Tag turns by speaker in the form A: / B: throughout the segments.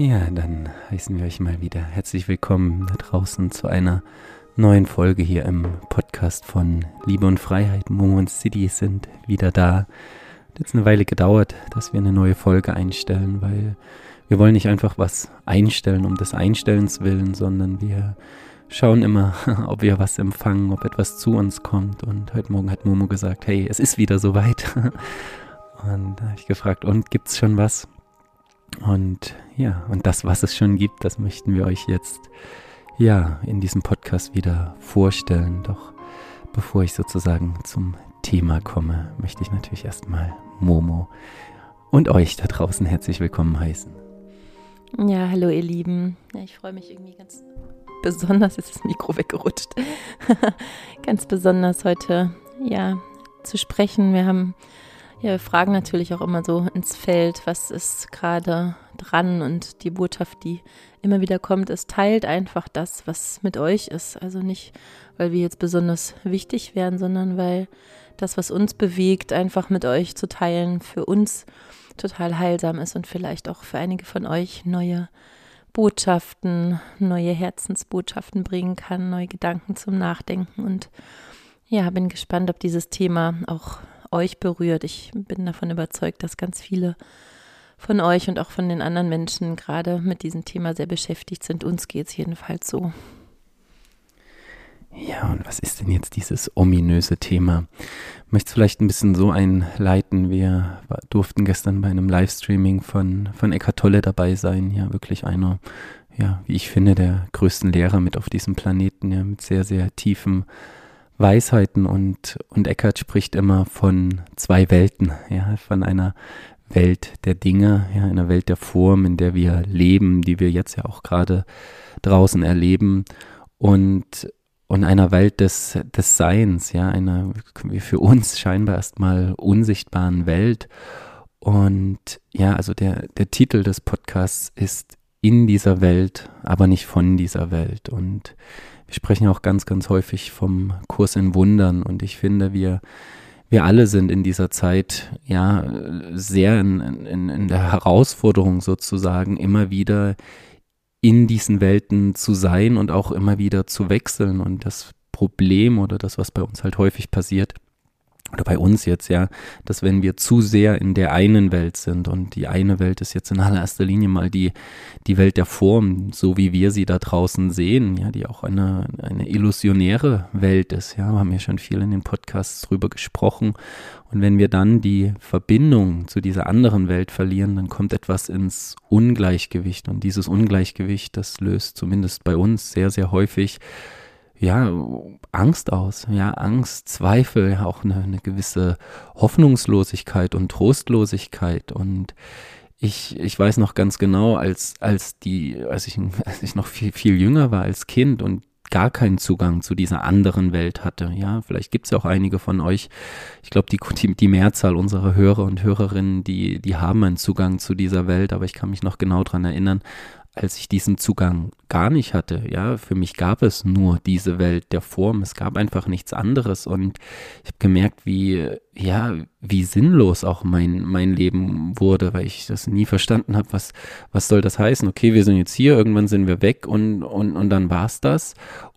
A: Ja, dann heißen wir euch mal wieder herzlich willkommen da draußen zu einer neuen Folge hier im Podcast von Liebe und Freiheit. Momo und City sind wieder da. Hat jetzt eine Weile gedauert, dass wir eine neue Folge einstellen, weil wir wollen nicht einfach was einstellen um des Einstellens willen, sondern wir schauen immer, ob wir was empfangen, ob etwas zu uns kommt. Und heute Morgen hat Momo gesagt, hey, es ist wieder soweit. Und da habe ich gefragt, und gibt's schon was? Und ja, und das, was es schon gibt, das möchten wir euch jetzt ja in diesem Podcast wieder vorstellen. Doch bevor ich sozusagen zum Thema komme, möchte ich natürlich erstmal Momo und euch da draußen herzlich willkommen heißen.
B: Ja, hallo ihr Lieben. Ja, ich freue mich irgendwie ganz besonders, ist das Mikro weggerutscht, ganz besonders heute ja zu sprechen. Wir haben ja, wir fragen natürlich auch immer so ins Feld, was ist gerade dran und die Botschaft, die immer wieder kommt, ist, teilt einfach das, was mit euch ist. Also nicht, weil wir jetzt besonders wichtig wären, sondern weil das, was uns bewegt, einfach mit euch zu teilen, für uns total heilsam ist und vielleicht auch für einige von euch neue Botschaften, neue Herzensbotschaften bringen kann, neue Gedanken zum Nachdenken. Und ja, bin gespannt, ob dieses Thema auch euch berührt. Ich bin davon überzeugt, dass ganz viele von euch und auch von den anderen Menschen gerade mit diesem Thema sehr beschäftigt sind. Uns geht es jedenfalls so.
A: Ja, und was ist denn jetzt dieses ominöse Thema? Ich möchte es vielleicht ein bisschen so einleiten. Wir durften gestern bei einem Livestreaming von, von Eckhart Tolle dabei sein. Ja, wirklich einer, ja, wie ich finde, der größten Lehrer mit auf diesem Planeten, ja, mit sehr, sehr tiefem Weisheiten und, und Eckhart spricht immer von zwei Welten, ja, von einer Welt der Dinge, ja, einer Welt der Form, in der wir leben, die wir jetzt ja auch gerade draußen erleben und, und einer Welt des, des Seins, ja, einer für uns scheinbar erstmal unsichtbaren Welt. Und ja, also der, der Titel des Podcasts ist in dieser Welt, aber nicht von dieser Welt. Und wir sprechen auch ganz, ganz häufig vom Kurs in Wundern und ich finde, wir, wir alle sind in dieser Zeit ja sehr in, in, in der Herausforderung sozusagen, immer wieder in diesen Welten zu sein und auch immer wieder zu wechseln. Und das Problem oder das, was bei uns halt häufig passiert, oder bei uns jetzt, ja, dass wenn wir zu sehr in der einen Welt sind und die eine Welt ist jetzt in allererster Linie mal die, die Welt der Form, so wie wir sie da draußen sehen, ja, die auch eine, eine illusionäre Welt ist, ja, haben wir schon viel in den Podcasts drüber gesprochen. Und wenn wir dann die Verbindung zu dieser anderen Welt verlieren, dann kommt etwas ins Ungleichgewicht und dieses Ungleichgewicht, das löst zumindest bei uns sehr, sehr häufig ja, Angst aus, ja, Angst, Zweifel, auch eine, eine gewisse Hoffnungslosigkeit und Trostlosigkeit und ich, ich weiß noch ganz genau, als, als die, als ich, als ich noch viel, viel jünger war als Kind und gar keinen Zugang zu dieser anderen Welt hatte. Ja, vielleicht gibt es ja auch einige von euch. Ich glaube, die, die, die Mehrzahl unserer Hörer und Hörerinnen, die, die haben einen Zugang zu dieser Welt, aber ich kann mich noch genau dran erinnern, als ich diesen Zugang gar nicht hatte. Ja, für mich gab es nur diese Welt der Form. Es gab einfach nichts anderes und ich habe gemerkt, wie ja, wie sinnlos auch mein mein Leben wurde, weil ich das nie verstanden habe, was was soll das heißen? Okay, wir sind jetzt hier, irgendwann sind wir weg und und und dann war's das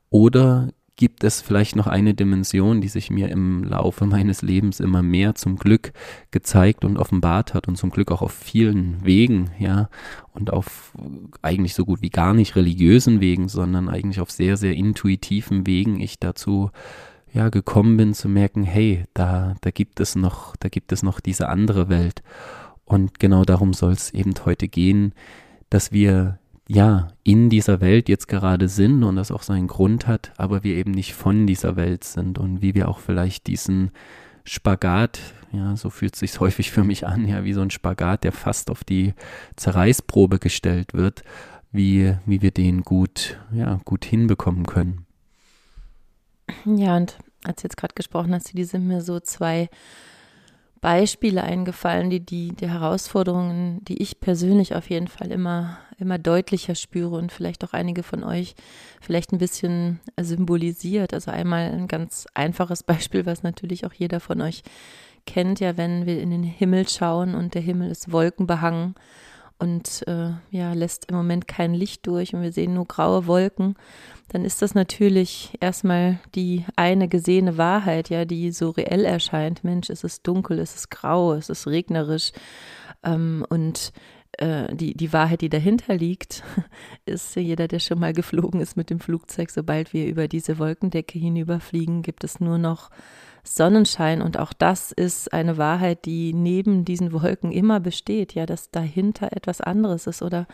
A: oder gibt es vielleicht noch eine Dimension, die sich mir im Laufe meines Lebens immer mehr zum Glück gezeigt und offenbart hat und zum Glück auch auf vielen Wegen, ja, und auf eigentlich so gut wie gar nicht religiösen Wegen, sondern eigentlich auf sehr, sehr intuitiven Wegen ich dazu ja gekommen bin zu merken, hey, da, da gibt es noch, da gibt es noch diese andere Welt. Und genau darum soll es eben heute gehen, dass wir ja, in dieser Welt jetzt gerade sind und das auch seinen Grund hat, aber wir eben nicht von dieser Welt sind und wie wir auch vielleicht diesen Spagat, ja, so fühlt es sich häufig für mich an, ja, wie so ein Spagat, der fast auf die Zerreißprobe gestellt wird, wie, wie wir den gut, ja, gut hinbekommen können.
B: Ja, und als du jetzt gerade gesprochen hast, die sind mir so zwei Beispiele eingefallen, die, die, die Herausforderungen, die ich persönlich auf jeden Fall immer, immer deutlicher spüre und vielleicht auch einige von euch vielleicht ein bisschen symbolisiert. Also einmal ein ganz einfaches Beispiel, was natürlich auch jeder von euch kennt, ja, wenn wir in den Himmel schauen und der Himmel ist wolkenbehangen und äh, ja, lässt im Moment kein Licht durch und wir sehen nur graue Wolken, dann ist das natürlich erstmal die eine gesehene Wahrheit, ja, die so reell erscheint. Mensch, es ist dunkel, es ist grau, es ist regnerisch. Ähm, und äh, die, die Wahrheit, die dahinter liegt, ist jeder, der schon mal geflogen ist mit dem Flugzeug, sobald wir über diese Wolkendecke hinüberfliegen, gibt es nur noch Sonnenschein. Und auch das ist eine Wahrheit, die neben diesen Wolken immer besteht, ja, dass dahinter etwas anderes ist. Oder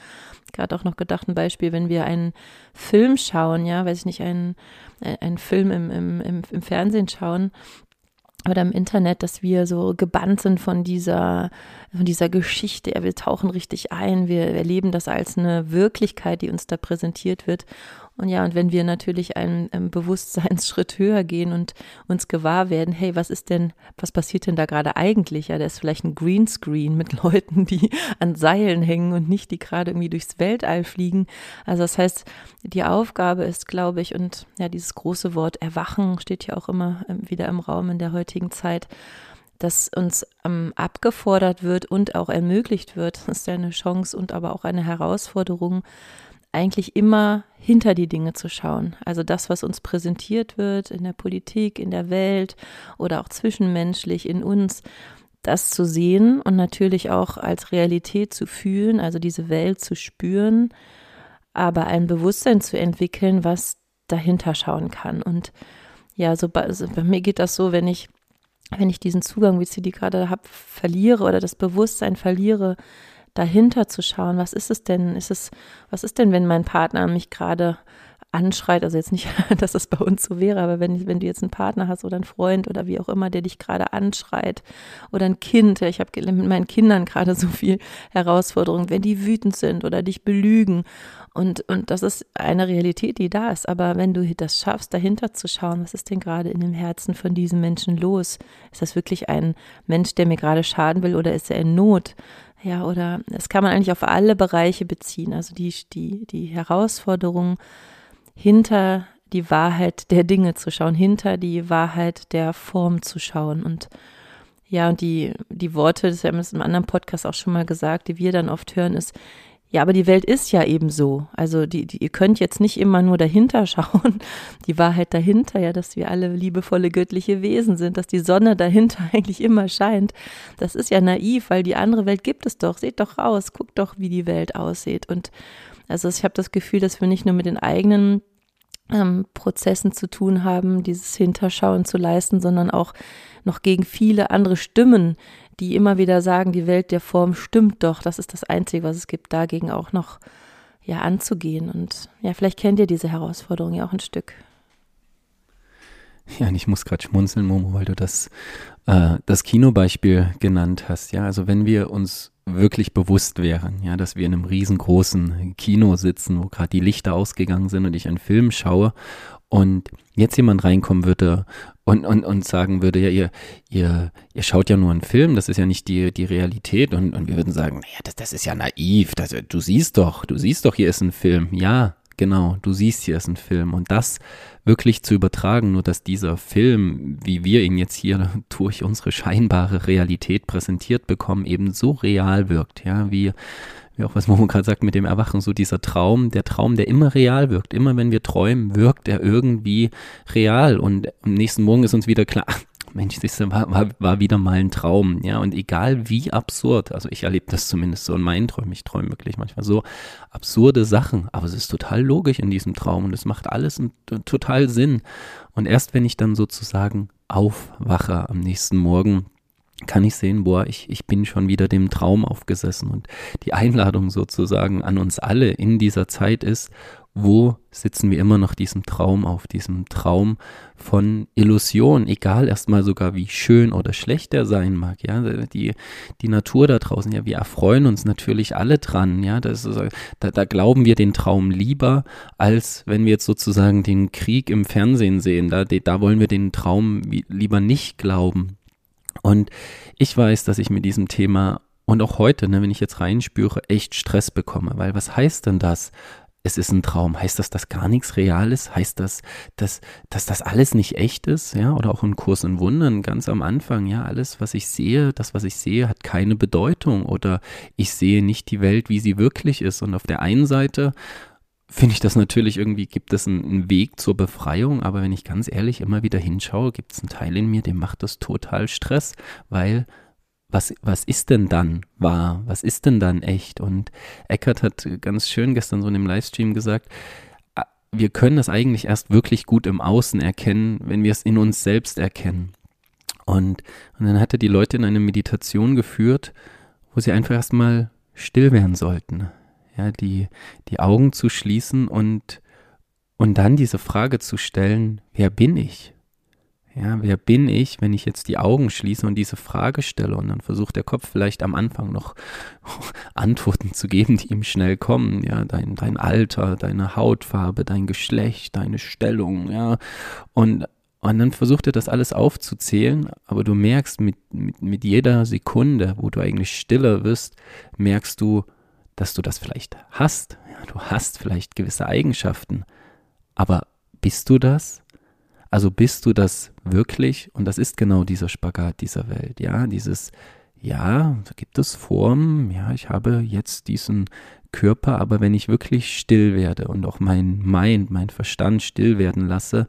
B: gerade auch noch gedacht ein Beispiel, wenn wir einen Film schauen, ja, weiß ich nicht, einen, einen Film im, im, im, im Fernsehen schauen, oder im Internet, dass wir so gebannt sind von dieser, von dieser Geschichte. Ja, wir tauchen richtig ein, wir erleben das als eine Wirklichkeit, die uns da präsentiert wird. Und ja, und wenn wir natürlich einen, Bewusstseinsschritt höher gehen und uns gewahr werden, hey, was ist denn, was passiert denn da gerade eigentlich? Ja, da ist vielleicht ein Greenscreen mit Leuten, die an Seilen hängen und nicht, die gerade irgendwie durchs Weltall fliegen. Also das heißt, die Aufgabe ist, glaube ich, und ja, dieses große Wort Erwachen steht ja auch immer ähm, wieder im Raum in der heutigen Zeit dass uns ähm, abgefordert wird und auch ermöglicht wird. Das ist ja eine Chance und aber auch eine Herausforderung, eigentlich immer hinter die Dinge zu schauen. Also das, was uns präsentiert wird in der Politik, in der Welt oder auch zwischenmenschlich in uns, das zu sehen und natürlich auch als Realität zu fühlen, also diese Welt zu spüren, aber ein Bewusstsein zu entwickeln, was dahinter schauen kann. Und ja, so bei, also bei mir geht das so, wenn ich, wenn ich diesen Zugang, wie ich die gerade habe, verliere oder das Bewusstsein verliere, dahinter zu schauen, was ist es denn? Ist es, was ist denn, wenn mein Partner mich gerade anschreit, also jetzt nicht, dass das bei uns so wäre, aber wenn, wenn du jetzt einen Partner hast oder einen Freund oder wie auch immer, der dich gerade anschreit oder ein Kind, ich habe mit meinen Kindern gerade so viel Herausforderung, wenn die wütend sind oder dich belügen und, und das ist eine Realität, die da ist, aber wenn du das schaffst, dahinter zu schauen, was ist denn gerade in dem Herzen von diesem Menschen los? Ist das wirklich ein Mensch, der mir gerade schaden will oder ist er in Not? Ja, oder das kann man eigentlich auf alle Bereiche beziehen. Also die, die, die Herausforderung, hinter die Wahrheit der Dinge zu schauen, hinter die Wahrheit der Form zu schauen. Und ja, und die, die Worte, das haben wir in einem anderen Podcast auch schon mal gesagt, die wir dann oft hören, ist, ja, aber die Welt ist ja eben so. Also die, die, ihr könnt jetzt nicht immer nur dahinter schauen. Die Wahrheit dahinter, ja, dass wir alle liebevolle göttliche Wesen sind, dass die Sonne dahinter eigentlich immer scheint. Das ist ja naiv, weil die andere Welt gibt es doch. Seht doch raus, guckt doch, wie die Welt aussieht. Und also ich habe das Gefühl, dass wir nicht nur mit den eigenen ähm, Prozessen zu tun haben, dieses Hinterschauen zu leisten, sondern auch noch gegen viele andere Stimmen, die immer wieder sagen, die Welt der Form stimmt doch, das ist das Einzige, was es gibt, dagegen auch noch ja anzugehen. Und ja, vielleicht kennt ihr diese Herausforderung ja auch ein Stück.
A: Ja, und ich muss gerade schmunzeln, Momo, weil du das, äh, das Kinobeispiel genannt hast. Ja, also wenn wir uns wirklich bewusst wären, ja, dass wir in einem riesengroßen Kino sitzen, wo gerade die Lichter ausgegangen sind und ich einen Film schaue und jetzt jemand reinkommen würde und, und, und sagen würde, ja, ihr, ihr, ihr schaut ja nur einen Film, das ist ja nicht die, die Realität und, und wir würden sagen, naja, das, das ist ja naiv, das, du siehst doch, du siehst doch, hier ist ein Film. Ja, genau, du siehst, hier ist ein Film und das wirklich zu übertragen, nur dass dieser Film, wie wir ihn jetzt hier durch unsere scheinbare Realität präsentiert bekommen, eben so real wirkt, ja, wie wie auch was Momo gerade sagt mit dem Erwachen, so dieser Traum, der Traum, der immer real wirkt. Immer wenn wir träumen, wirkt er irgendwie real. Und am nächsten Morgen ist uns wieder klar, Mensch, das war, war, war wieder mal ein Traum, ja, und egal wie absurd, also ich erlebe das zumindest so in meinen Träumen, ich träume wirklich manchmal so absurde Sachen, aber es ist total logisch in diesem Traum und es macht alles total Sinn. Und erst wenn ich dann sozusagen aufwache am nächsten Morgen, kann ich sehen, boah, ich, ich bin schon wieder dem Traum aufgesessen. Und die Einladung sozusagen an uns alle in dieser Zeit ist, wo sitzen wir immer noch diesem Traum auf, diesem Traum von Illusion, egal erstmal sogar wie schön oder schlecht er sein mag, ja, die, die Natur da draußen, ja, wir erfreuen uns natürlich alle dran, ja, das ist, da, da glauben wir den Traum lieber, als wenn wir jetzt sozusagen den Krieg im Fernsehen sehen, da, da wollen wir den Traum lieber nicht glauben, und ich weiß, dass ich mit diesem Thema und auch heute, ne, wenn ich jetzt reinspüre, echt Stress bekomme. Weil was heißt denn das? Es ist ein Traum. Heißt das, dass gar nichts real ist? Heißt das, dass, dass das alles nicht echt ist? Ja, oder auch ein Kurs in Wundern ganz am Anfang. Ja, alles, was ich sehe, das, was ich sehe, hat keine Bedeutung oder ich sehe nicht die Welt, wie sie wirklich ist. Und auf der einen Seite finde ich das natürlich irgendwie, gibt es einen, einen, Weg zur Befreiung, aber wenn ich ganz ehrlich immer wieder hinschaue, gibt es einen Teil in mir, dem macht das total Stress, weil was, was ist denn dann wahr? Was ist denn dann echt? Und Eckert hat ganz schön gestern so in dem Livestream gesagt, ah, wir können das eigentlich erst wirklich gut im Außen erkennen, wenn wir es in uns selbst erkennen. Und, und dann hat er die Leute in eine Meditation geführt, wo sie einfach erstmal still werden sollten. Ja, die, die Augen zu schließen und, und dann diese Frage zu stellen, wer bin ich? Ja, wer bin ich, wenn ich jetzt die Augen schließe und diese Frage stelle? Und dann versucht der Kopf vielleicht am Anfang noch Antworten zu geben, die ihm schnell kommen, ja, dein, dein Alter, deine Hautfarbe, dein Geschlecht, deine Stellung, ja, und, und dann versucht er das alles aufzuzählen, aber du merkst mit, mit, mit jeder Sekunde, wo du eigentlich stiller wirst, merkst du, dass du das vielleicht hast, ja, du hast vielleicht gewisse Eigenschaften, aber bist du das? Also bist du das wirklich? Und das ist genau dieser Spagat dieser Welt, ja, dieses, ja, da gibt es Formen, ja, ich habe jetzt diesen Körper, aber wenn ich wirklich still werde und auch mein Mind, mein Verstand still werden lasse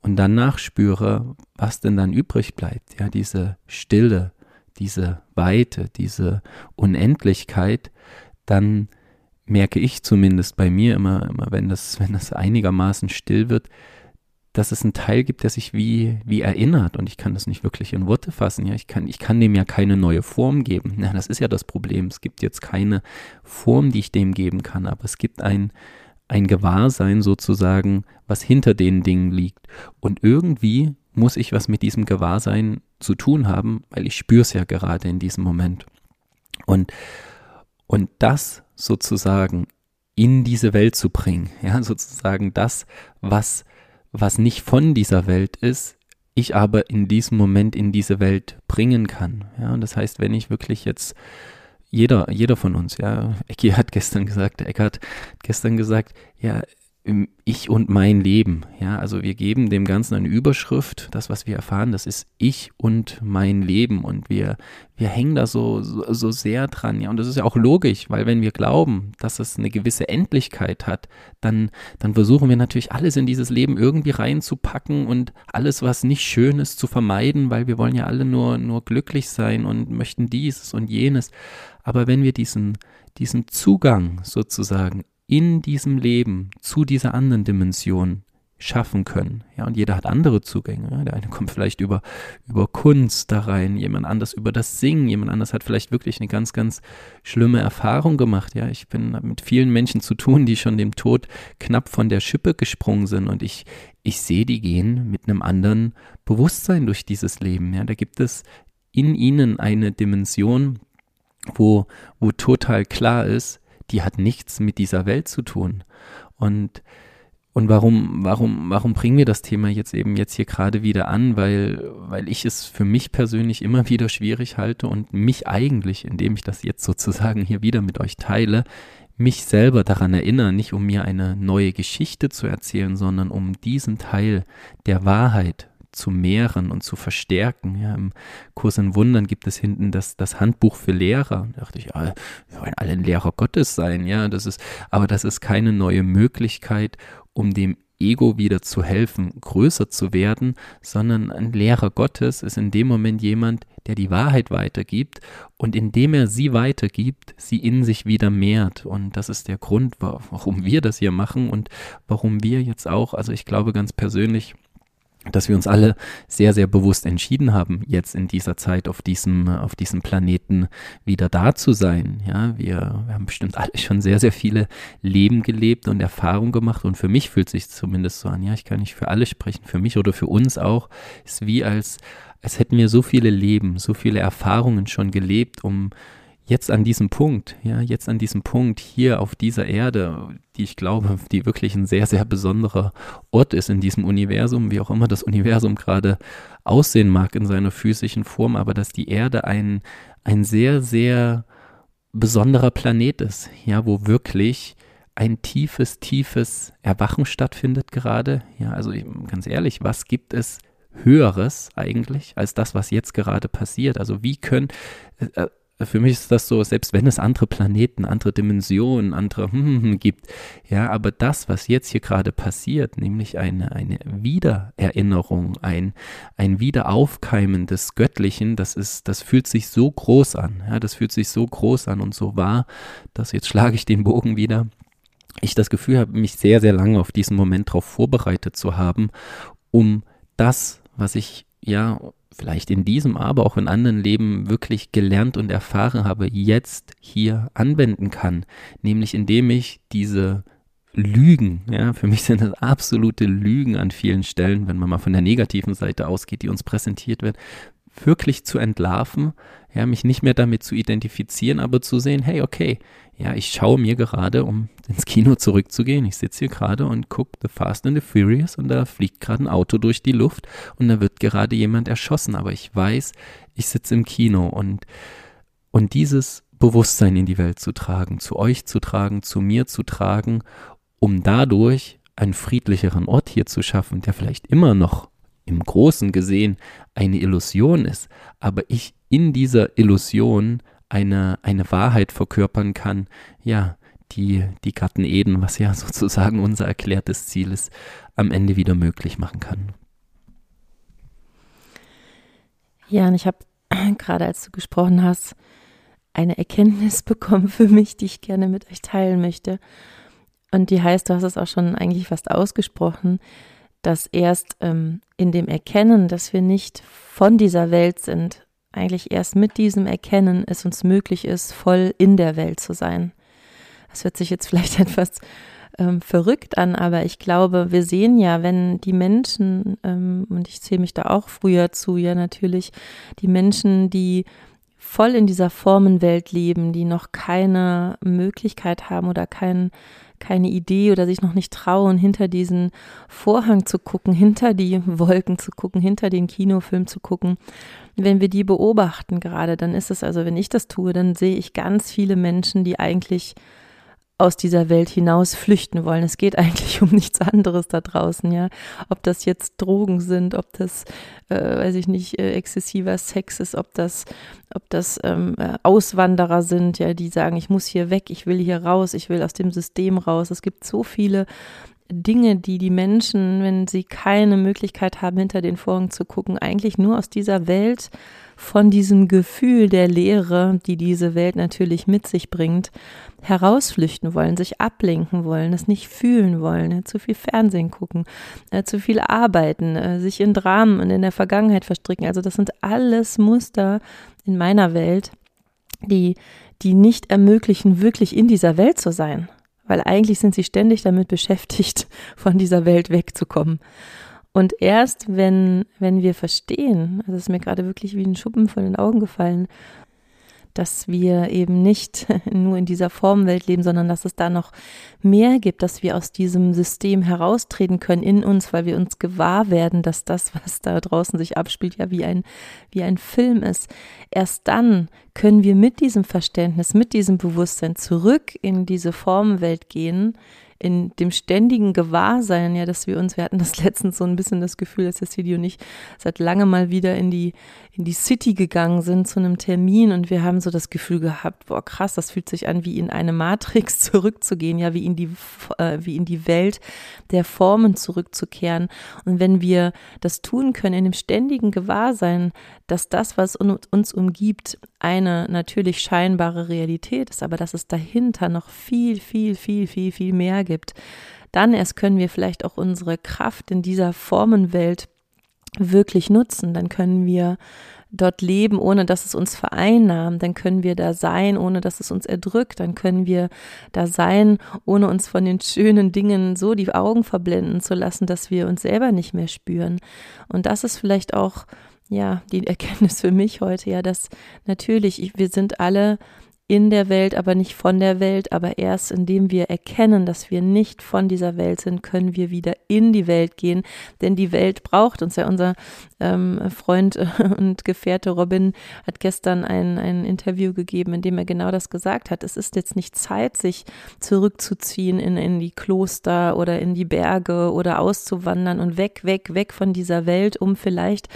A: und danach spüre, was denn dann übrig bleibt, ja, diese Stille, diese Weite, diese Unendlichkeit, dann merke ich zumindest bei mir immer, immer wenn das, wenn das einigermaßen still wird, dass es einen Teil gibt, der sich wie, wie erinnert und ich kann das nicht wirklich in Worte fassen. Ja, ich kann, ich kann dem ja keine neue Form geben. Ja, das ist ja das Problem. Es gibt jetzt keine Form, die ich dem geben kann, aber es gibt ein, ein Gewahrsein sozusagen, was hinter den Dingen liegt. Und irgendwie muss ich was mit diesem Gewahrsein zu tun haben, weil ich spüre es ja gerade in diesem Moment. Und, und das sozusagen in diese Welt zu bringen, ja, sozusagen das, was was nicht von dieser Welt ist, ich aber in diesem Moment in diese Welt bringen kann. Ja, und das heißt, wenn ich wirklich jetzt jeder, jeder von uns, ja, Ecki hat gestern gesagt, Eckart hat gestern gesagt, ja, ich und mein Leben. Ja, also wir geben dem Ganzen eine Überschrift. Das, was wir erfahren, das ist ich und mein Leben. Und wir, wir hängen da so, so, so sehr dran. Ja, und das ist ja auch logisch, weil wenn wir glauben, dass es eine gewisse Endlichkeit hat, dann, dann versuchen wir natürlich alles in dieses Leben irgendwie reinzupacken und alles, was nicht schön ist, zu vermeiden, weil wir wollen ja alle nur, nur glücklich sein und möchten dieses und jenes. Aber wenn wir diesen, diesen Zugang sozusagen in diesem Leben zu dieser anderen Dimension schaffen können. Ja, und jeder hat andere Zugänge. Ja. Der eine kommt vielleicht über, über Kunst da rein, jemand anders über das Singen, jemand anders hat vielleicht wirklich eine ganz, ganz schlimme Erfahrung gemacht. Ja, ich bin mit vielen Menschen zu tun, die schon dem Tod knapp von der Schippe gesprungen sind und ich, ich sehe, die gehen mit einem anderen Bewusstsein durch dieses Leben. Ja, da gibt es in ihnen eine Dimension, wo, wo total klar ist, die hat nichts mit dieser Welt zu tun. Und und warum, warum, warum bringen wir das Thema jetzt eben jetzt hier gerade wieder an? Weil, weil ich es für mich persönlich immer wieder schwierig halte und mich eigentlich, indem ich das jetzt sozusagen hier wieder mit euch teile, mich selber daran erinnere, nicht um mir eine neue Geschichte zu erzählen, sondern um diesen Teil der Wahrheit zu mehren und zu verstärken. Ja, Im Kurs in Wundern gibt es hinten das, das Handbuch für Lehrer. Da dachte ich, ja, wir wollen alle ein Lehrer Gottes sein, ja, das ist, aber das ist keine neue Möglichkeit, um dem Ego wieder zu helfen, größer zu werden, sondern ein Lehrer Gottes ist in dem Moment jemand, der die Wahrheit weitergibt und indem er sie weitergibt, sie in sich wieder mehrt. Und das ist der Grund, warum wir das hier machen und warum wir jetzt auch, also ich glaube ganz persönlich, dass wir uns alle sehr, sehr bewusst entschieden haben, jetzt in dieser Zeit auf diesem, auf diesem Planeten wieder da zu sein. Ja, wir, wir haben bestimmt alle schon sehr, sehr viele Leben gelebt und Erfahrungen gemacht und für mich fühlt sich zumindest so an, ja, ich kann nicht für alle sprechen, für mich oder für uns auch, ist wie als, als hätten wir so viele Leben, so viele Erfahrungen schon gelebt, um jetzt an diesem Punkt, ja, jetzt an diesem Punkt hier auf dieser Erde, die ich glaube, die wirklich ein sehr, sehr besonderer Ort ist in diesem Universum, wie auch immer das Universum gerade aussehen mag in seiner physischen Form, aber dass die Erde ein, ein sehr, sehr besonderer Planet ist, ja, wo wirklich ein tiefes, tiefes Erwachen stattfindet gerade. Ja, also ganz ehrlich, was gibt es Höheres eigentlich als das, was jetzt gerade passiert? Also wie können, äh, äh für mich ist das so, selbst wenn es andere Planeten, andere Dimensionen, andere hm, hm, hm gibt, ja, aber das, was jetzt hier gerade passiert, nämlich eine, eine Wiedererinnerung, ein, ein Wiederaufkeimen des Göttlichen, das ist, das fühlt sich so groß an, ja, das fühlt sich so groß an und so wahr, dass jetzt schlage ich den Bogen wieder, ich das Gefühl habe, mich sehr, sehr lange auf diesen Moment darauf vorbereitet zu haben, um das, was ich ja vielleicht in diesem, aber auch in anderen Leben wirklich gelernt und erfahren habe, jetzt hier anwenden kann. Nämlich indem ich diese Lügen, ja, für mich sind das absolute Lügen an vielen Stellen, wenn man mal von der negativen Seite ausgeht, die uns präsentiert werden, wirklich zu entlarven, ja, mich nicht mehr damit zu identifizieren, aber zu sehen, hey, okay, ja, ich schaue mir gerade, um ins Kino zurückzugehen, ich sitze hier gerade und gucke The Fast and the Furious und da fliegt gerade ein Auto durch die Luft und da wird gerade jemand erschossen, aber ich weiß, ich sitze im Kino und, und dieses Bewusstsein in die Welt zu tragen, zu euch zu tragen, zu mir zu tragen, um dadurch einen friedlicheren Ort hier zu schaffen, der vielleicht immer noch im Großen gesehen eine Illusion ist, aber ich in dieser Illusion eine, eine Wahrheit verkörpern kann, ja, die die Garten Eden, was ja sozusagen unser erklärtes Ziel ist, am Ende wieder möglich machen kann.
B: Ja, und ich habe gerade als du gesprochen hast, eine Erkenntnis bekommen für mich, die ich gerne mit euch teilen möchte. Und die heißt, du hast es auch schon eigentlich fast ausgesprochen, dass erst ähm, in dem Erkennen, dass wir nicht von dieser Welt sind, eigentlich erst mit diesem Erkennen es uns möglich ist, voll in der Welt zu sein. Das hört sich jetzt vielleicht etwas ähm, verrückt an, aber ich glaube, wir sehen ja, wenn die Menschen, ähm, und ich zähle mich da auch früher zu, ja natürlich, die Menschen, die voll in dieser Formenwelt leben, die noch keine Möglichkeit haben oder kein, keine Idee oder sich noch nicht trauen, hinter diesen Vorhang zu gucken, hinter die Wolken zu gucken, hinter den Kinofilm zu gucken. Wenn wir die beobachten gerade, dann ist es also, wenn ich das tue, dann sehe ich ganz viele Menschen, die eigentlich aus dieser Welt hinaus flüchten wollen. Es geht eigentlich um nichts anderes da draußen, ja. Ob das jetzt Drogen sind, ob das, äh, weiß ich nicht, äh, exzessiver Sex ist, ob das, ob das ähm, äh, Auswanderer sind, ja, die sagen, ich muss hier weg, ich will hier raus, ich will aus dem System raus. Es gibt so viele Dinge, die die Menschen, wenn sie keine Möglichkeit haben, hinter den Vorhang zu gucken, eigentlich nur aus dieser Welt von diesem Gefühl der Leere, die diese Welt natürlich mit sich bringt, herausflüchten wollen, sich ablenken wollen, es nicht fühlen wollen, zu viel Fernsehen gucken, äh, zu viel arbeiten, äh, sich in Dramen und in der Vergangenheit verstricken. Also das sind alles Muster in meiner Welt, die, die nicht ermöglichen, wirklich in dieser Welt zu sein. Weil eigentlich sind sie ständig damit beschäftigt, von dieser Welt wegzukommen. Und erst wenn, wenn wir verstehen, also es ist mir gerade wirklich wie ein Schuppen von den Augen gefallen, dass wir eben nicht nur in dieser Formwelt leben, sondern dass es da noch mehr gibt, dass wir aus diesem System heraustreten können in uns, weil wir uns gewahr werden, dass das, was da draußen sich abspielt, ja wie ein, wie ein Film ist. Erst dann können wir mit diesem Verständnis, mit diesem Bewusstsein zurück in diese Formwelt gehen, in dem ständigen Gewahrsein, ja, dass wir uns, wir hatten das letztens so ein bisschen das Gefühl, dass das Video nicht seit lange mal wieder in die, in die City gegangen sind zu einem Termin und wir haben so das Gefühl gehabt, boah, krass, das fühlt sich an, wie in eine Matrix zurückzugehen, ja, wie in die, äh, wie in die Welt der Formen zurückzukehren. Und wenn wir das tun können in dem ständigen Gewahrsein, dass das, was uns umgibt, eine natürlich scheinbare Realität ist, aber dass es dahinter noch viel, viel, viel, viel, viel mehr gibt, dann erst können wir vielleicht auch unsere Kraft in dieser Formenwelt wirklich nutzen. Dann können wir dort leben, ohne dass es uns vereinnahmt. Dann können wir da sein, ohne dass es uns erdrückt. Dann können wir da sein, ohne uns von den schönen Dingen so die Augen verblenden zu lassen, dass wir uns selber nicht mehr spüren. Und das ist vielleicht auch ja, die Erkenntnis für mich heute, ja, dass natürlich, wir sind alle in der Welt, aber nicht von der Welt. Aber erst indem wir erkennen, dass wir nicht von dieser Welt sind, können wir wieder in die Welt gehen. Denn die Welt braucht uns. Ja, unser ähm, Freund und Gefährte Robin hat gestern ein, ein Interview gegeben, in dem er genau das gesagt hat. Es ist jetzt nicht Zeit, sich zurückzuziehen in, in die Kloster oder in die Berge oder auszuwandern und weg, weg, weg von dieser Welt, um vielleicht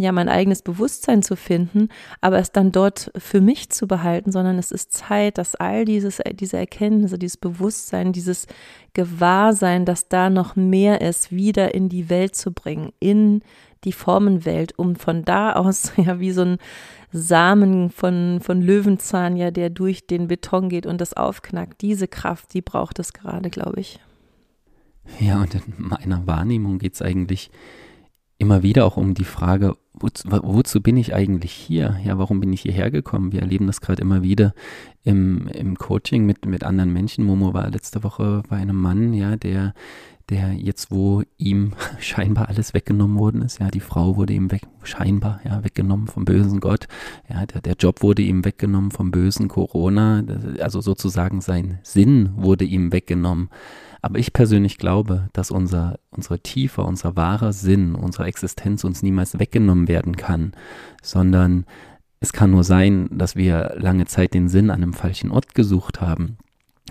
B: ja mein eigenes Bewusstsein zu finden, aber es dann dort für mich zu behalten, sondern es ist ist Zeit, dass all dieses, diese Erkenntnisse, dieses Bewusstsein, dieses Gewahrsein, dass da noch mehr ist, wieder in die Welt zu bringen, in die Formenwelt, um von da aus ja wie so ein Samen von, von Löwenzahn, ja, der durch den Beton geht und das aufknackt. Diese Kraft, die braucht es gerade, glaube ich.
A: Ja, und in meiner Wahrnehmung geht es eigentlich immer wieder auch um die Frage, wozu, wozu, bin ich eigentlich hier? Ja, warum bin ich hierher gekommen? Wir erleben das gerade immer wieder im, im Coaching mit, mit anderen Menschen. Momo war letzte Woche bei einem Mann, ja, der, der jetzt, wo ihm scheinbar alles weggenommen worden ist, ja, die Frau wurde ihm weg, scheinbar, ja, weggenommen vom bösen Gott, ja, der, der Job wurde ihm weggenommen vom bösen Corona, also sozusagen sein Sinn wurde ihm weggenommen. Aber ich persönlich glaube, dass unser, unsere tiefer, unser wahrer Sinn, unsere Existenz uns niemals weggenommen werden kann, sondern es kann nur sein, dass wir lange Zeit den Sinn an einem falschen Ort gesucht haben.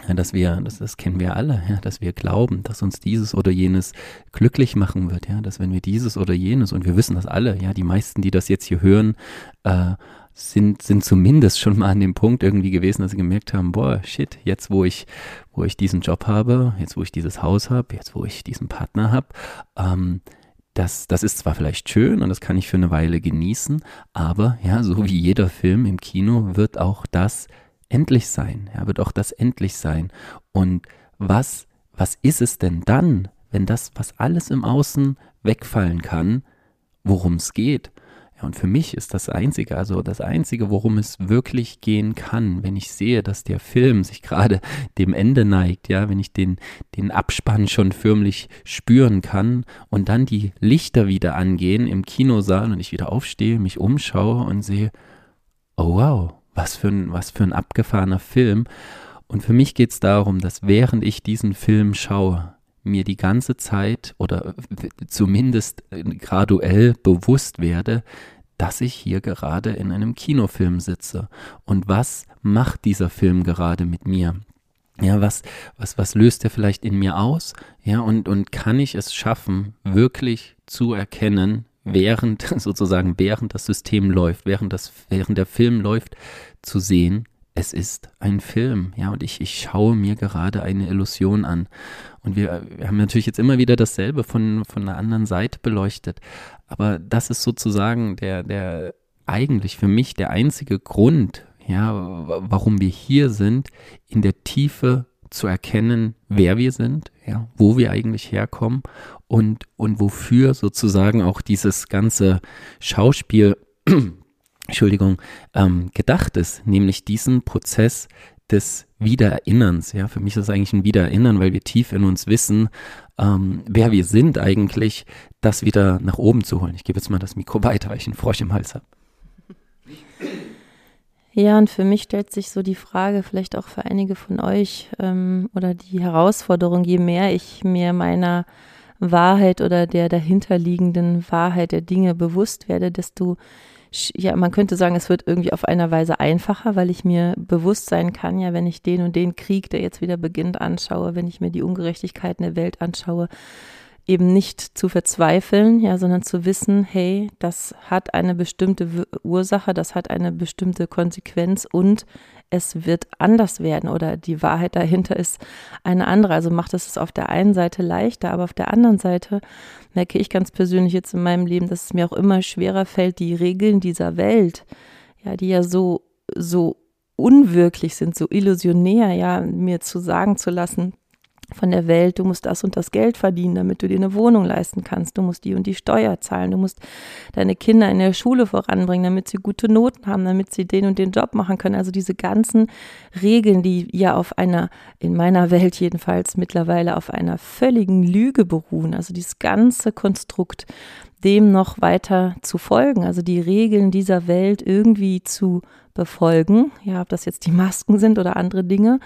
A: Ja, dass wir, das, das kennen wir alle, ja, dass wir glauben, dass uns dieses oder jenes glücklich machen wird, ja, dass wenn wir dieses oder jenes, und wir wissen das alle, ja, die meisten, die das jetzt hier hören, äh, sind, sind zumindest schon mal an dem Punkt irgendwie gewesen, dass sie gemerkt haben, boah, shit, jetzt wo ich, wo ich diesen Job habe, jetzt wo ich dieses Haus habe, jetzt wo ich diesen Partner habe, ähm, das, das ist zwar vielleicht schön und das kann ich für eine Weile genießen, aber ja, so wie jeder Film im Kino wird auch das endlich sein, ja, wird auch das endlich sein. Und was, was ist es denn dann, wenn das, was alles im Außen wegfallen kann, worum es geht? Ja, und für mich ist das Einzige, also das Einzige, worum es wirklich gehen kann, wenn ich sehe, dass der Film sich gerade dem Ende neigt, ja, wenn ich den, den Abspann schon förmlich spüren kann und dann die Lichter wieder angehen im Kinosaal und ich wieder aufstehe, mich umschaue und sehe, oh wow, was für ein, was für ein abgefahrener Film. Und für mich geht es darum, dass während ich diesen Film schaue, mir die ganze Zeit oder zumindest graduell bewusst werde, dass ich hier gerade in einem Kinofilm sitze. Und was macht dieser Film gerade mit mir? Ja, was, was, was löst er vielleicht in mir aus? Ja, und, und kann ich es schaffen, wirklich zu erkennen, während, sozusagen, während das System läuft, während das, während der Film läuft, zu sehen, es ist ein Film, ja, und ich, ich schaue mir gerade eine Illusion an. Und wir, wir haben natürlich jetzt immer wieder dasselbe von, von einer anderen Seite beleuchtet. Aber das ist sozusagen der, der eigentlich für mich der einzige Grund, ja, warum wir hier sind, in der Tiefe zu erkennen, wer wir sind, ja, wo wir eigentlich herkommen und, und wofür sozusagen auch dieses ganze Schauspiel Entschuldigung, ähm, gedacht ist, nämlich diesen Prozess des Wiedererinnerns. Ja, für mich ist es eigentlich ein Wiedererinnern, weil wir tief in uns wissen, ähm, wer wir sind eigentlich, das wieder nach oben zu holen. Ich gebe jetzt mal das Mikro weiter, weil ich einen Frosch im Hals habe.
B: Ja, und für mich stellt sich so die Frage, vielleicht auch für einige von euch, ähm, oder die Herausforderung, je mehr ich mir meiner Wahrheit oder der dahinterliegenden Wahrheit der Dinge bewusst werde, desto ja, man könnte sagen, es wird irgendwie auf einer Weise einfacher, weil ich mir bewusst sein kann, ja, wenn ich den und den Krieg, der jetzt wieder beginnt, anschaue, wenn ich mir die Ungerechtigkeiten der Welt anschaue, eben nicht zu verzweifeln, ja, sondern zu wissen, hey, das hat eine bestimmte Ursache, das hat eine bestimmte Konsequenz und es wird anders werden oder die Wahrheit dahinter ist eine andere. Also macht es auf der einen Seite leichter, aber auf der anderen Seite merke ich ganz persönlich jetzt in meinem Leben, dass es mir auch immer schwerer fällt, die Regeln dieser Welt, ja, die ja so, so unwirklich sind, so illusionär, ja, mir zu sagen zu lassen, von der Welt, du musst das und das Geld verdienen, damit du dir eine Wohnung leisten kannst, du musst die und die Steuer zahlen, du musst deine Kinder in der Schule voranbringen, damit sie gute Noten haben, damit sie den und den Job machen können. Also diese ganzen Regeln, die ja auf einer, in meiner Welt jedenfalls mittlerweile auf einer völligen Lüge beruhen, also dieses ganze Konstrukt, dem noch weiter zu folgen, also die Regeln dieser Welt irgendwie zu befolgen, ja, ob das jetzt die Masken sind oder andere Dinge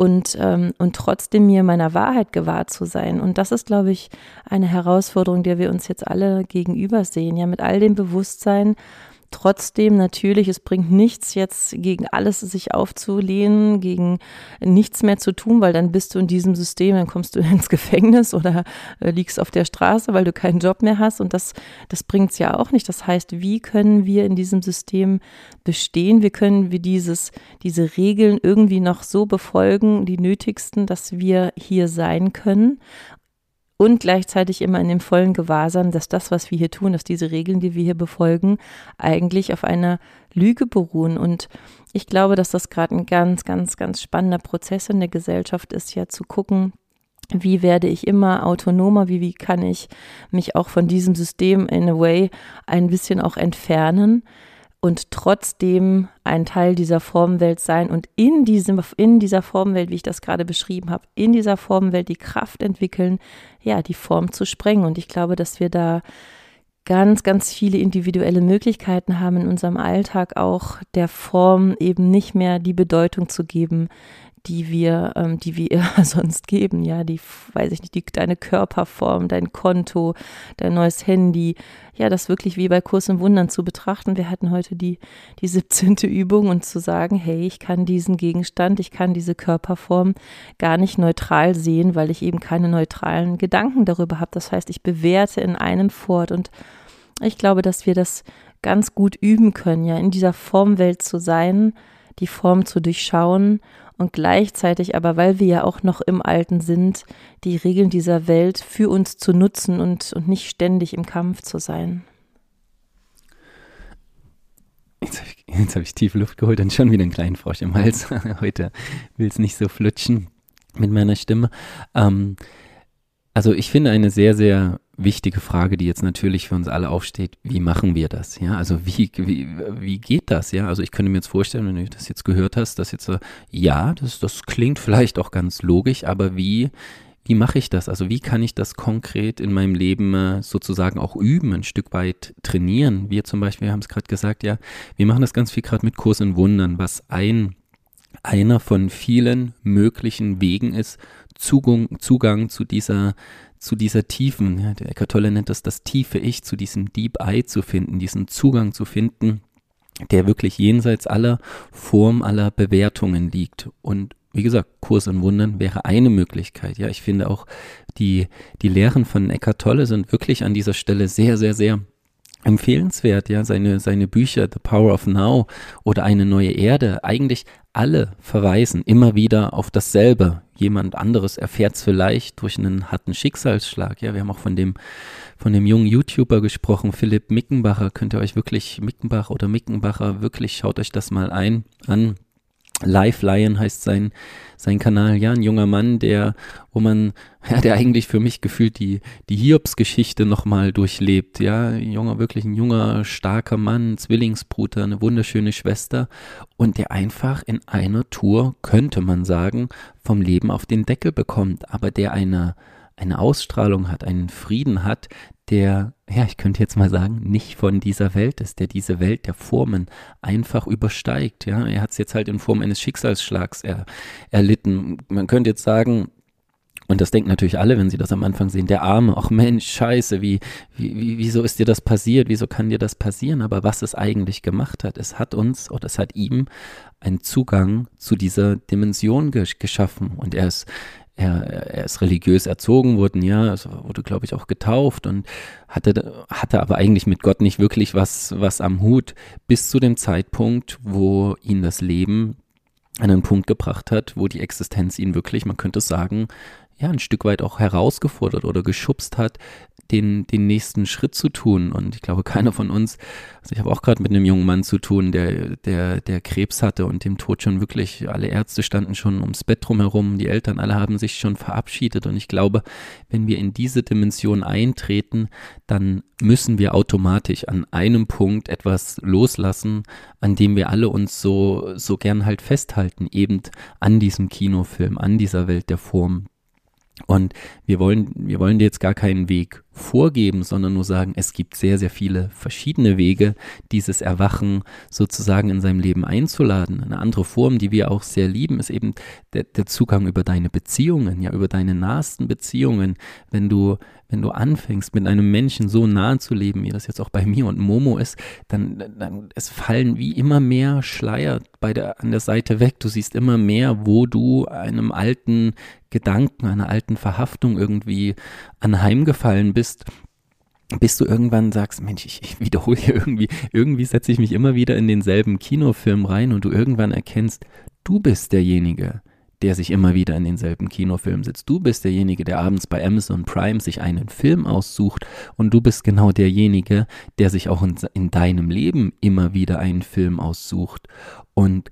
B: und, ähm, und trotzdem mir meiner Wahrheit gewahrt zu sein. Und das ist, glaube ich, eine Herausforderung, der wir uns jetzt alle gegenüber sehen, ja, mit all dem Bewusstsein, Trotzdem natürlich, es bringt nichts jetzt gegen alles sich aufzulehnen, gegen nichts mehr zu tun, weil dann bist du in diesem System, dann kommst du ins Gefängnis oder äh, liegst auf der Straße, weil du keinen Job mehr hast und das, das bringt es ja auch nicht. Das heißt, wie können wir in diesem System bestehen? Wie können wir dieses, diese Regeln irgendwie noch so befolgen, die nötigsten, dass wir hier sein können und gleichzeitig immer in dem vollen Gewahrsam, dass das, was wir hier tun, dass diese Regeln, die wir hier befolgen, eigentlich auf einer Lüge beruhen. Und ich glaube, dass das gerade ein ganz, ganz, ganz spannender Prozess in der Gesellschaft ist, ja zu gucken, wie werde ich immer autonomer, wie, wie kann ich mich auch von diesem System in a way ein bisschen auch entfernen und trotzdem ein Teil dieser Formwelt sein und in, diesem, in dieser Formwelt, wie ich das gerade beschrieben habe, in dieser Formwelt die Kraft entwickeln, ja, die Form zu sprengen. Und ich glaube, dass wir da ganz, ganz viele individuelle Möglichkeiten haben in unserem Alltag auch der Form eben nicht mehr die Bedeutung zu geben, die wir, ähm, die wir sonst geben, ja, die, weiß ich nicht, die, deine Körperform, dein Konto, dein neues Handy, ja, das wirklich wie bei Kurs im Wundern zu betrachten. Wir hatten heute die, die 17. Übung und zu sagen, hey, ich kann diesen Gegenstand, ich kann diese Körperform gar nicht neutral sehen, weil ich eben keine neutralen Gedanken darüber habe. Das heißt, ich bewerte in einem fort und ich glaube, dass wir das ganz gut üben können, ja, in dieser Formwelt zu sein, die Form zu durchschauen und gleichzeitig aber, weil wir ja auch noch im Alten sind, die Regeln dieser Welt für uns zu nutzen und, und nicht ständig im Kampf zu sein.
A: Jetzt habe ich, hab ich tief Luft geholt und schon wieder einen kleinen Frosch im Hals. Heute will es nicht so flutschen mit meiner Stimme. Ähm, also ich finde eine sehr, sehr wichtige Frage, die jetzt natürlich für uns alle aufsteht, wie machen wir das? Ja, also wie, wie, wie geht das? Ja, also ich könnte mir jetzt vorstellen, wenn du das jetzt gehört hast, dass jetzt, ja, das, das klingt vielleicht auch ganz logisch, aber wie, wie mache ich das? Also wie kann ich das konkret in meinem Leben äh, sozusagen auch üben, ein Stück weit trainieren? Wir zum Beispiel haben es gerade gesagt, ja, wir machen das ganz viel gerade mit Kurs in Wundern, was ein einer von vielen möglichen Wegen ist, Zugang, Zugang zu dieser zu dieser tiefen, ja, der Eckart Tolle nennt das das tiefe Ich, zu diesem Deep Eye zu finden, diesen Zugang zu finden, der wirklich jenseits aller Form, aller Bewertungen liegt. Und wie gesagt, Kurs in Wundern wäre eine Möglichkeit. Ja, ich finde auch die, die Lehren von Eckart Tolle sind wirklich an dieser Stelle sehr, sehr, sehr empfehlenswert, ja, seine, seine Bücher The Power of Now oder Eine neue Erde, eigentlich alle verweisen immer wieder auf dasselbe. Jemand anderes erfährt es vielleicht durch einen harten Schicksalsschlag. Ja, wir haben auch von dem, von dem jungen YouTuber gesprochen, Philipp Mickenbacher. Könnt ihr euch wirklich, Mickenbach oder Mickenbacher, wirklich schaut euch das mal ein, an. Live Lion heißt sein, sein Kanal, ja, ein junger Mann, der, wo man, ja, der eigentlich für mich gefühlt die, die Hiobs-Geschichte nochmal durchlebt, ja, ein junger, wirklich ein junger, starker Mann, Zwillingsbruder, eine wunderschöne Schwester und der einfach in einer Tour, könnte man sagen, vom Leben auf den Deckel bekommt, aber der eine, eine Ausstrahlung hat, einen Frieden hat, der, ja, ich könnte jetzt mal sagen, nicht von dieser Welt ist, der diese Welt der Formen einfach übersteigt. Ja, er hat es jetzt halt in Form eines Schicksalsschlags er, erlitten. Man könnte jetzt sagen, und das denken natürlich alle, wenn sie das am Anfang sehen, der Arme, ach Mensch, scheiße, wie, wie, wieso ist dir das passiert? Wieso kann dir das passieren? Aber was es eigentlich gemacht hat, es hat uns oder es hat ihm einen Zugang zu dieser Dimension geschaffen. Und er ist er, er ist religiös erzogen worden, ja, also wurde, glaube ich, auch getauft und hatte, hatte aber eigentlich mit Gott nicht wirklich was, was am Hut, bis zu dem Zeitpunkt, wo ihn das Leben an einen Punkt gebracht hat, wo die Existenz ihn wirklich, man könnte sagen, ja, ein Stück weit auch herausgefordert oder geschubst hat, den, den nächsten Schritt zu tun. Und ich glaube, keiner von uns, also ich habe auch gerade mit einem jungen Mann zu tun, der, der, der Krebs hatte und dem Tod schon wirklich, alle Ärzte standen schon ums Bett drumherum, die Eltern alle haben sich schon verabschiedet. Und ich glaube, wenn wir in diese Dimension eintreten, dann müssen wir automatisch an einem Punkt etwas loslassen, an dem wir alle uns so, so gern halt festhalten, eben an diesem Kinofilm, an dieser Welt der Form, Und wir wollen, wir wollen dir jetzt gar keinen Weg vorgeben, sondern nur sagen, es gibt sehr, sehr viele verschiedene Wege, dieses Erwachen sozusagen in seinem Leben einzuladen. Eine andere Form, die wir auch sehr lieben, ist eben der, der Zugang über deine Beziehungen, ja, über deine nahesten Beziehungen. Wenn du, wenn du anfängst, mit einem Menschen so nahe zu leben, wie das jetzt auch bei mir und Momo ist, dann, dann es fallen wie immer mehr Schleier bei der, an der Seite weg. Du siehst immer mehr, wo du einem alten Gedanken, einer alten Verhaftung irgendwie anheimgefallen bist bis du irgendwann sagst, Mensch, ich, ich wiederhole hier irgendwie, irgendwie setze ich mich immer wieder in denselben Kinofilm rein und du irgendwann erkennst, du bist derjenige, der sich immer wieder in denselben Kinofilm sitzt. Du bist derjenige, der abends bei Amazon Prime sich einen Film aussucht und du bist genau derjenige, der sich auch in, in deinem Leben immer wieder einen Film aussucht. Und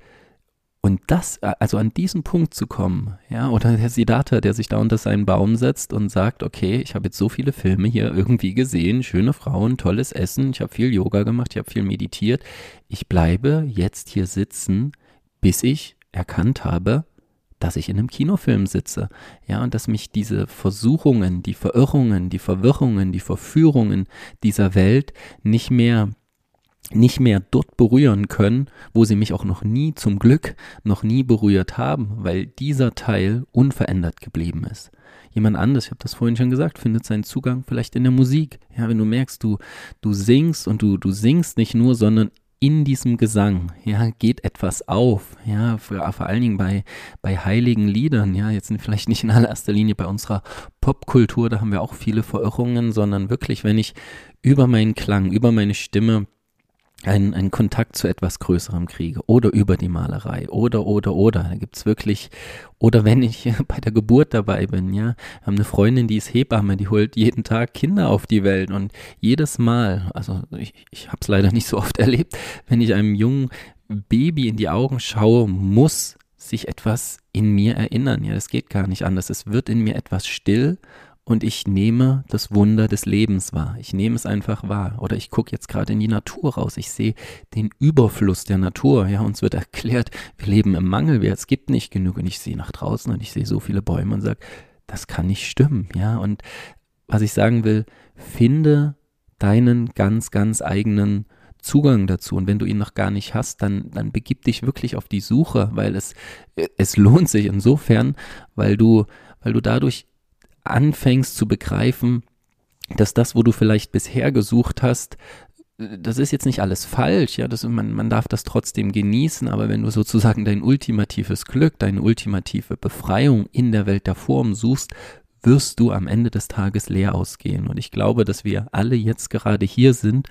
A: und das, also an diesen Punkt zu kommen, ja, oder der Siddhartha, der sich da unter seinen Baum setzt und sagt, okay, ich habe jetzt so viele Filme hier irgendwie gesehen, schöne Frauen, tolles Essen, ich habe viel Yoga gemacht, ich habe viel meditiert, ich bleibe jetzt hier sitzen, bis ich erkannt habe, dass ich in einem Kinofilm sitze. Ja, und dass mich diese Versuchungen, die Verirrungen, die Verwirrungen, die Verführungen dieser Welt nicht mehr nicht mehr dort berühren können, wo sie mich auch noch nie zum Glück noch nie berührt haben, weil dieser Teil unverändert geblieben ist. Jemand anders, ich habe das vorhin schon gesagt, findet seinen Zugang vielleicht in der Musik. Ja, wenn du merkst, du du singst und du du singst nicht nur, sondern in diesem Gesang, ja, geht etwas auf, ja, vor, vor allen Dingen bei, bei heiligen Liedern, ja, jetzt vielleicht nicht in allererster Linie bei unserer Popkultur, da haben wir auch viele Verirrungen, sondern wirklich, wenn ich über meinen Klang, über meine Stimme einen, einen Kontakt zu etwas Größerem kriege oder über die Malerei oder, oder, oder. Da gibt's wirklich, oder wenn ich bei der Geburt dabei bin, ja, haben eine Freundin, die ist Hebamme, die holt jeden Tag Kinder auf die Welt und jedes Mal, also ich, ich habe es leider nicht so oft erlebt, wenn ich einem jungen Baby in die Augen schaue, muss sich etwas in mir erinnern. Ja, das geht gar nicht anders. Es wird in mir etwas still und ich nehme das Wunder des Lebens wahr. Ich nehme es einfach wahr. Oder ich gucke jetzt gerade in die Natur raus. Ich sehe den Überfluss der Natur. Ja, uns wird erklärt, wir leben im Mangel, es gibt nicht genug. Und ich sehe nach draußen und ich sehe so viele Bäume und sage, das kann nicht stimmen. Ja, und was ich sagen will, finde deinen ganz, ganz eigenen Zugang dazu. Und wenn du ihn noch gar nicht hast, dann, dann begib dich wirklich auf die Suche, weil es, es lohnt sich insofern, weil du, weil du dadurch anfängst zu begreifen, dass das, wo du vielleicht bisher gesucht hast, das ist jetzt nicht alles falsch, ja, das, man, man darf das trotzdem genießen, aber wenn du sozusagen dein ultimatives Glück, deine ultimative Befreiung in der Welt der Form suchst, wirst du am Ende des Tages leer ausgehen. Und ich glaube, dass wir alle jetzt gerade hier sind,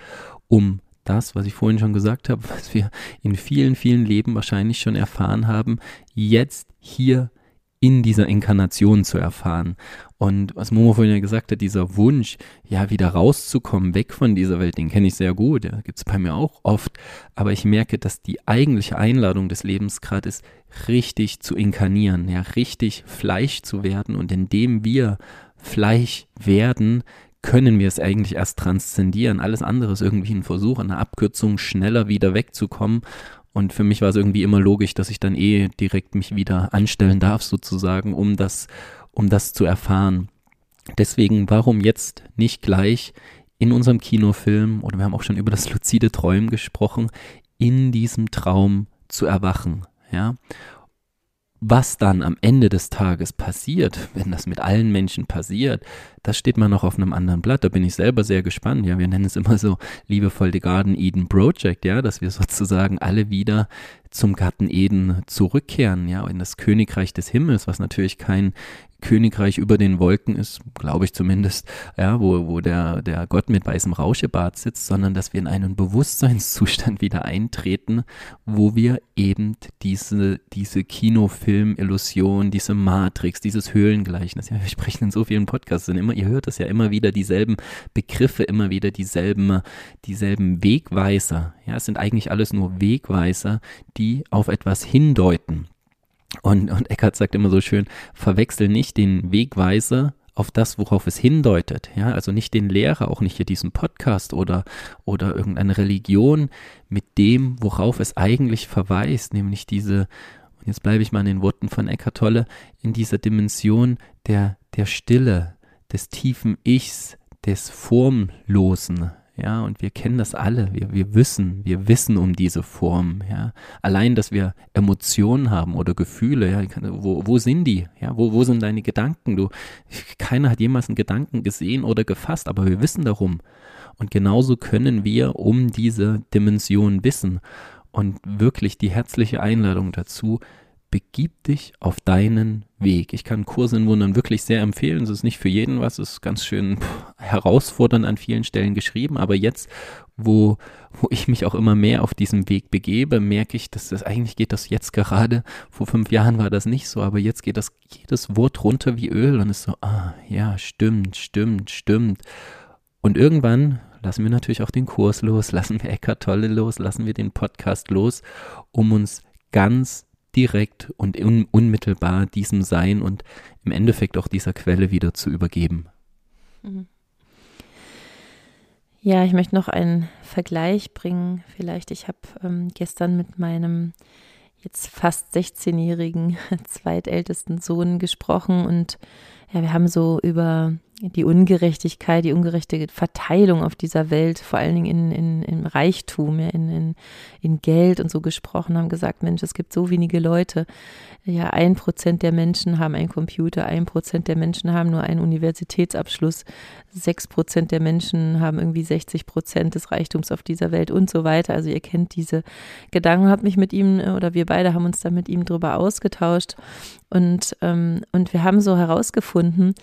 A: um das, was ich vorhin schon gesagt habe, was wir in vielen, vielen Leben wahrscheinlich schon erfahren haben, jetzt hier in dieser Inkarnation zu erfahren. Und was Momo vorhin ja gesagt hat, dieser Wunsch, ja, wieder rauszukommen, weg von dieser Welt, den kenne ich sehr gut, ja, gibt es bei mir auch oft. Aber ich merke, dass die eigentliche Einladung des Lebens gerade ist, richtig zu inkarnieren, ja, richtig Fleisch zu werden. Und indem wir Fleisch werden, können wir es eigentlich erst transzendieren. Alles andere ist irgendwie ein Versuch, eine Abkürzung, schneller wieder wegzukommen. Und für mich war es irgendwie immer logisch, dass ich dann eh direkt mich wieder anstellen darf, sozusagen, um das, um das zu erfahren. Deswegen, warum jetzt nicht gleich in unserem Kinofilm, oder wir haben auch schon über das luzide Träumen gesprochen, in diesem Traum zu erwachen, ja? Was dann am Ende des Tages passiert, wenn das mit allen Menschen passiert, das steht mal noch auf einem anderen Blatt. Da bin ich selber sehr gespannt. Ja, wir nennen es immer so liebevoll die Garden Eden Project, ja, dass wir sozusagen alle wieder zum Garten Eden zurückkehren, ja, in das Königreich des Himmels, was natürlich kein Königreich über den Wolken ist, glaube ich zumindest, ja, wo, wo der, der Gott mit weißem Rauschebart sitzt, sondern dass wir in einen Bewusstseinszustand wieder eintreten, wo wir eben diese, diese Kinofilm-Illusion, diese Matrix, dieses Höhlengleichnis, ja, wir sprechen in so vielen Podcasts, immer, ihr hört es ja immer wieder dieselben Begriffe, immer wieder dieselben, dieselben Wegweiser, ja, es sind eigentlich alles nur Wegweiser, die auf etwas hindeuten. Und, und Eckhart sagt immer so schön, verwechsel nicht den Wegweiser auf das, worauf es hindeutet. Ja, also nicht den Lehrer, auch nicht hier diesen Podcast oder, oder irgendeine Religion mit dem, worauf es eigentlich verweist, nämlich diese, und jetzt bleibe ich mal in den Worten von Eckhart Tolle, in dieser Dimension der, der Stille, des tiefen Ichs, des Formlosen, ja, und wir kennen das alle, wir, wir wissen, wir wissen um diese Form, ja. Allein, dass wir Emotionen haben oder Gefühle, ja, wo, wo sind die? Ja, wo, wo sind deine Gedanken? Du, keiner hat jemals einen Gedanken gesehen oder gefasst, aber wir wissen darum. Und genauso können wir um diese Dimension wissen. Und wirklich die herzliche Einladung dazu, begib dich auf deinen Weg. Ich kann Kurse in Wundern wirklich sehr empfehlen. Es ist nicht für jeden was, es ist ganz schön herausfordernd an vielen Stellen geschrieben, aber jetzt, wo, wo ich mich auch immer mehr auf diesem Weg begebe, merke ich, dass das eigentlich geht das jetzt gerade. Vor fünf Jahren war das nicht so, aber jetzt geht das jedes Wort runter wie Öl und ist so, ah, ja, stimmt, stimmt, stimmt. Und irgendwann lassen wir natürlich auch den Kurs los, lassen wir Eckart Tolle los, lassen wir den Podcast los, um uns ganz direkt und un unmittelbar diesem Sein und im Endeffekt auch dieser Quelle wieder zu übergeben. Mhm.
B: Ja, ich möchte noch einen Vergleich bringen. Vielleicht, ich habe ähm, gestern mit meinem jetzt fast 16-jährigen zweitältesten Sohn gesprochen und ja, wir haben so über die Ungerechtigkeit, die ungerechte Verteilung auf dieser Welt, vor allen Dingen in, in, in Reichtum, ja, in, in, in Geld und so gesprochen, haben gesagt, Mensch, es gibt so wenige Leute. Ja, ein Prozent der Menschen haben einen Computer, ein Prozent der Menschen haben nur einen Universitätsabschluss, sechs Prozent der Menschen haben irgendwie 60 Prozent des Reichtums auf dieser Welt und so weiter. Also ihr kennt diese Gedanken, habe mich mit ihm oder wir beide haben uns da mit ihm drüber ausgetauscht und, ähm, und wir haben so herausgefunden,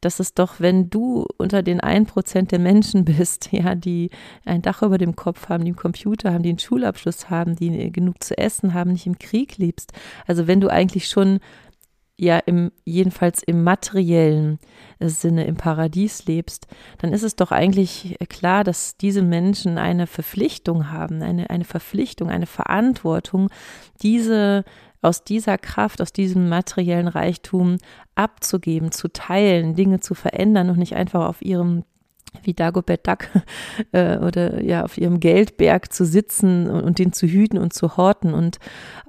B: dass es doch, wenn du unter den 1% der Menschen bist, ja, die ein Dach über dem Kopf haben, die einen Computer haben, die einen Schulabschluss haben, die genug zu essen haben, nicht im Krieg lebst, also wenn du eigentlich schon ja im jedenfalls im materiellen Sinne im Paradies lebst, dann ist es doch eigentlich klar, dass diese Menschen eine Verpflichtung haben, eine, eine Verpflichtung, eine Verantwortung, diese aus dieser Kraft, aus diesem materiellen Reichtum abzugeben, zu teilen, Dinge zu verändern und nicht einfach auf ihrem wie Dagobert Duck äh, oder ja auf ihrem Geldberg zu sitzen und, und, den zu hüten und zu horten und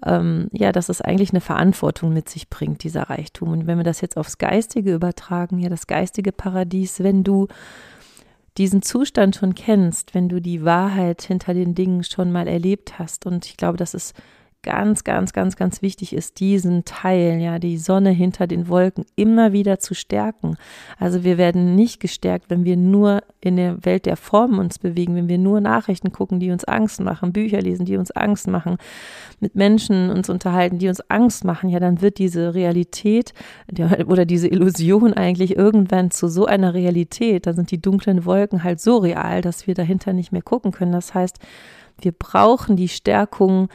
B: ähm, ja, dass es eigentlich eine Verantwortung mit sich bringt, dieser Reichtum. Und wenn wir das jetzt aufs Geistige übertragen, ja, das geistige Paradies, wenn du diesen Zustand schon kennst, wenn du die Wahrheit hinter den Dingen schon mal erlebt hast und ich glaube, das ist ganz, ganz, ganz, ganz wichtig ist, diesen Teil, ja, die Sonne hinter den Wolken immer wieder zu stärken. Also wir werden nicht gestärkt, wenn wir nur in der Welt der Formen uns bewegen, wenn wir nur Nachrichten gucken, die uns Angst machen, Bücher lesen, die uns Angst machen, mit Menschen uns unterhalten, die uns Angst machen, ja, dann wird diese Realität oder diese Illusion eigentlich irgendwann zu so einer Realität. Da sind die dunklen Wolken halt so real, dass wir dahinter nicht mehr gucken können. Das heißt, wir brauchen die Stärkung,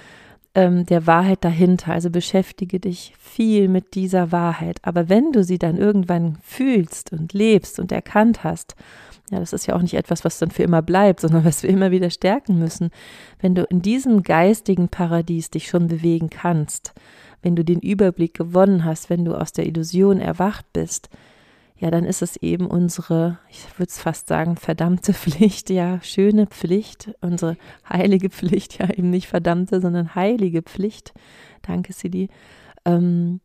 B: ähm, der Wahrheit dahinter. Also beschäftige dich viel mit dieser Wahrheit. Aber wenn du sie dann irgendwann fühlst und lebst und erkannt hast, ja, das ist ja auch nicht etwas, was dann für immer bleibt, sondern was wir immer wieder stärken müssen. Wenn du in diesem geistigen Paradies dich schon bewegen kannst, wenn du den Überblick gewonnen hast, wenn du aus der Illusion erwacht bist, ja, dann ist es eben unsere, ich würde es fast sagen, verdammte Pflicht, ja, schöne Pflicht, unsere heilige Pflicht, ja, eben nicht verdammte, sondern heilige Pflicht, danke Sidi, ähm,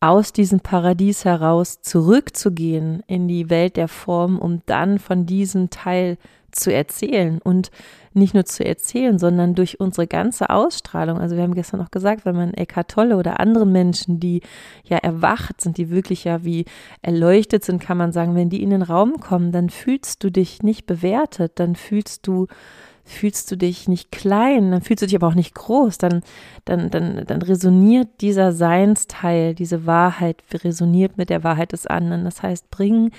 B: aus diesem Paradies heraus zurückzugehen in die Welt der Form, um dann von diesem Teil zu erzählen und nicht nur zu erzählen, sondern durch unsere ganze Ausstrahlung. Also wir haben gestern auch gesagt, wenn man Eckhart Tolle oder andere Menschen, die ja erwacht sind, die wirklich ja wie erleuchtet sind, kann man sagen, wenn die in den Raum kommen, dann fühlst du dich nicht bewertet, dann fühlst du fühlst du dich nicht klein, dann fühlst du dich aber auch nicht groß, dann, dann, dann, dann resoniert dieser Seinsteil, diese Wahrheit resoniert mit der Wahrheit des anderen. Das heißt, bring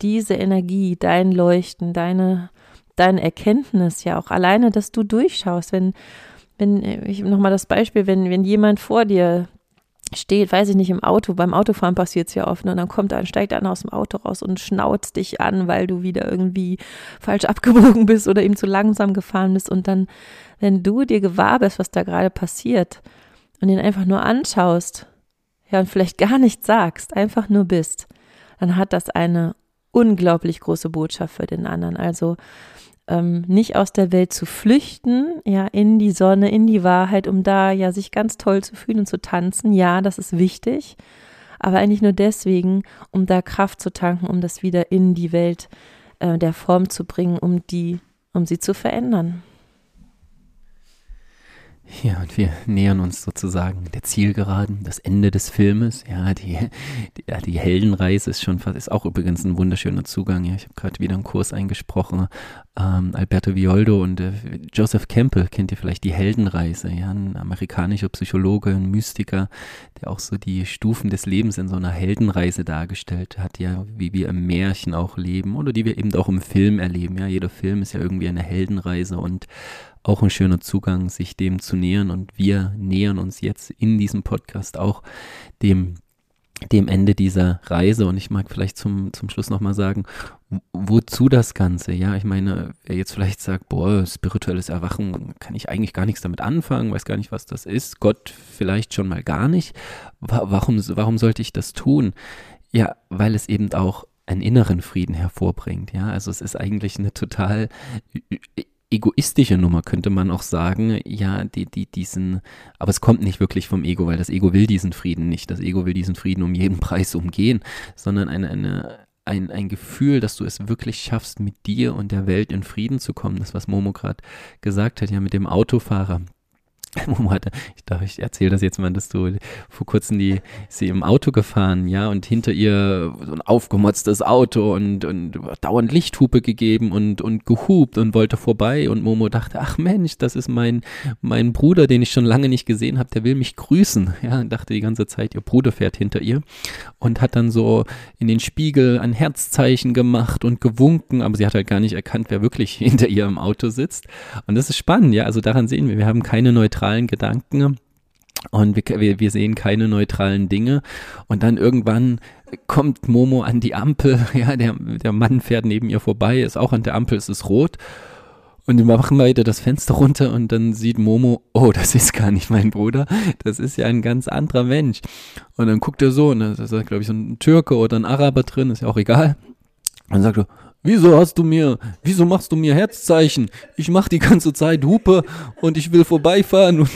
B: diese Energie, dein Leuchten, deine deine Erkenntnis ja auch alleine, dass du durchschaust, wenn, wenn, ich nochmal das Beispiel, wenn, wenn jemand vor dir steht, weiß ich nicht, im Auto, beim Autofahren passiert es ja oft, ne, und dann kommt ein, steigt einer aus dem Auto raus und schnauzt dich an, weil du wieder irgendwie falsch abgebogen bist oder ihm zu langsam gefahren bist und dann, wenn du dir gewahr bist, was da gerade passiert und ihn einfach nur anschaust, ja, und vielleicht gar nichts sagst, einfach nur bist, dann hat das eine unglaublich große Botschaft für den anderen. Also ähm, nicht aus der Welt zu flüchten, ja, in die Sonne, in die Wahrheit, um da ja sich ganz toll zu fühlen und zu tanzen. Ja, das ist wichtig. aber eigentlich nur deswegen, um da Kraft zu tanken, um das wieder in die Welt äh, der Form zu bringen, um die, um sie zu verändern.
A: Ja, und wir nähern uns sozusagen der Zielgeraden, das Ende des Filmes. Ja, die, die, ja, die Heldenreise ist schon fast, ist auch übrigens ein wunderschöner Zugang. Ja, ich habe gerade wieder einen Kurs eingesprochen. Ähm, Alberto Violdo und äh, Joseph Campbell kennt ihr vielleicht die Heldenreise. Ja, ein amerikanischer Psychologe, ein Mystiker, der auch so die Stufen des Lebens in so einer Heldenreise dargestellt hat. Ja, wie wir im Märchen auch leben oder die wir eben auch im Film erleben. Ja, jeder Film ist ja irgendwie eine Heldenreise und auch ein schöner Zugang, sich dem zu nähern. Und wir nähern uns jetzt in diesem Podcast auch dem, dem Ende dieser Reise. Und ich mag vielleicht zum, zum Schluss nochmal sagen, wozu das Ganze? Ja, ich meine, wer jetzt vielleicht sagt, boah, spirituelles Erwachen, kann ich eigentlich gar nichts damit anfangen, weiß gar nicht, was das ist. Gott vielleicht schon mal gar nicht. Warum, warum sollte ich das tun? Ja, weil es eben auch einen inneren Frieden hervorbringt. Ja, also es ist eigentlich eine total egoistische Nummer, könnte man auch sagen. Ja, die, die, diesen, aber es kommt nicht wirklich vom Ego, weil das Ego will diesen Frieden nicht. Das Ego will diesen Frieden um jeden Preis umgehen, sondern eine, eine, ein, ein Gefühl, dass du es wirklich schaffst, mit dir und der Welt in Frieden zu kommen. Das, was Momo gerade gesagt hat, ja, mit dem Autofahrer ich dachte, ich erzähle das jetzt mal, dass du vor kurzem die, sie im Auto gefahren, ja, und hinter ihr so ein aufgemotztes Auto und, und dauernd Lichthupe gegeben und, und gehupt und wollte vorbei. Und Momo dachte, ach Mensch, das ist mein, mein Bruder, den ich schon lange nicht gesehen habe, der will mich grüßen, ja, und dachte die ganze Zeit, ihr Bruder fährt hinter ihr und hat dann so in den Spiegel ein Herzzeichen gemacht und gewunken, aber sie hat halt gar nicht erkannt, wer wirklich hinter ihr im Auto sitzt. Und das ist spannend, ja, also daran sehen wir, wir haben keine neutrale neutralen Gedanken und wir, wir sehen keine neutralen Dinge. Und dann irgendwann kommt Momo an die Ampel, ja, der, der Mann fährt neben ihr vorbei, ist auch an der Ampel, es ist rot. Und wir machen weiter das Fenster runter und dann sieht Momo, oh, das ist gar nicht mein Bruder, das ist ja ein ganz anderer Mensch. Und dann guckt er so, und da ist, glaube ich, so ein Türke oder ein Araber drin, ist ja auch egal. Und dann sagt er, Wieso hast du mir, wieso machst du mir Herzzeichen? Ich mach die ganze Zeit Hupe und ich will vorbeifahren und,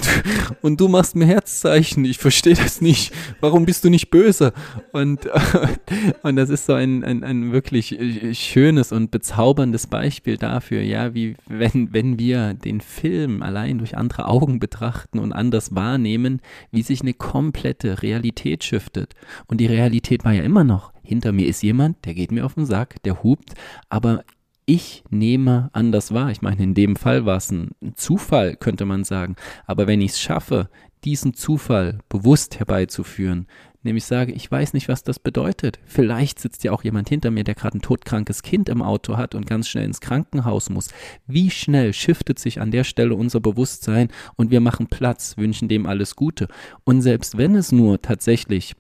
A: und du machst mir Herzzeichen. Ich verstehe das nicht. Warum bist du nicht böse? Und, und das ist so ein, ein, ein wirklich schönes und bezauberndes Beispiel dafür, ja, wie wenn, wenn wir den Film allein durch andere Augen betrachten und anders wahrnehmen, wie sich eine komplette Realität shiftet. Und die Realität war ja immer noch hinter mir ist jemand, der geht mir auf den Sack, der hupt, aber ich nehme anders wahr. Ich meine, in dem Fall war es ein Zufall, könnte man sagen. Aber wenn ich es schaffe, diesen Zufall bewusst herbeizuführen, nämlich sage, ich weiß nicht, was das bedeutet. Vielleicht sitzt ja auch jemand hinter mir, der gerade ein todkrankes Kind im Auto hat und ganz schnell ins Krankenhaus muss. Wie schnell shiftet sich an der Stelle unser Bewusstsein und wir machen Platz, wünschen dem alles Gute. Und selbst wenn es nur tatsächlich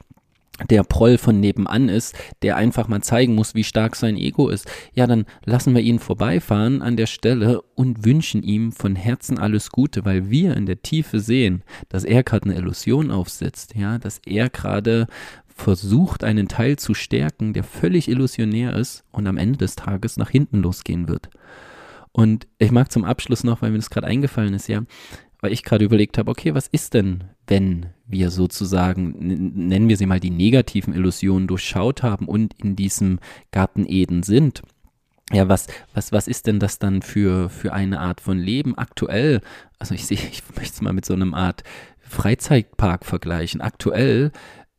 A: der Proll von nebenan ist, der einfach mal zeigen muss, wie stark sein Ego ist, ja, dann lassen wir ihn vorbeifahren an der Stelle und wünschen ihm von Herzen alles Gute, weil wir in der Tiefe sehen, dass er gerade eine Illusion aufsetzt, ja, dass er gerade versucht, einen Teil zu stärken, der völlig illusionär ist und am Ende des Tages nach hinten losgehen wird. Und ich mag zum Abschluss noch, weil mir das gerade eingefallen ist, ja, weil ich gerade überlegt habe, okay, was ist denn, wenn wir sozusagen, nennen wir sie mal die negativen Illusionen durchschaut haben und in diesem Garten Eden sind? Ja, was, was, was ist denn das dann für, für eine Art von Leben aktuell? Also ich sehe, ich möchte es mal mit so einem Art Freizeitpark vergleichen. Aktuell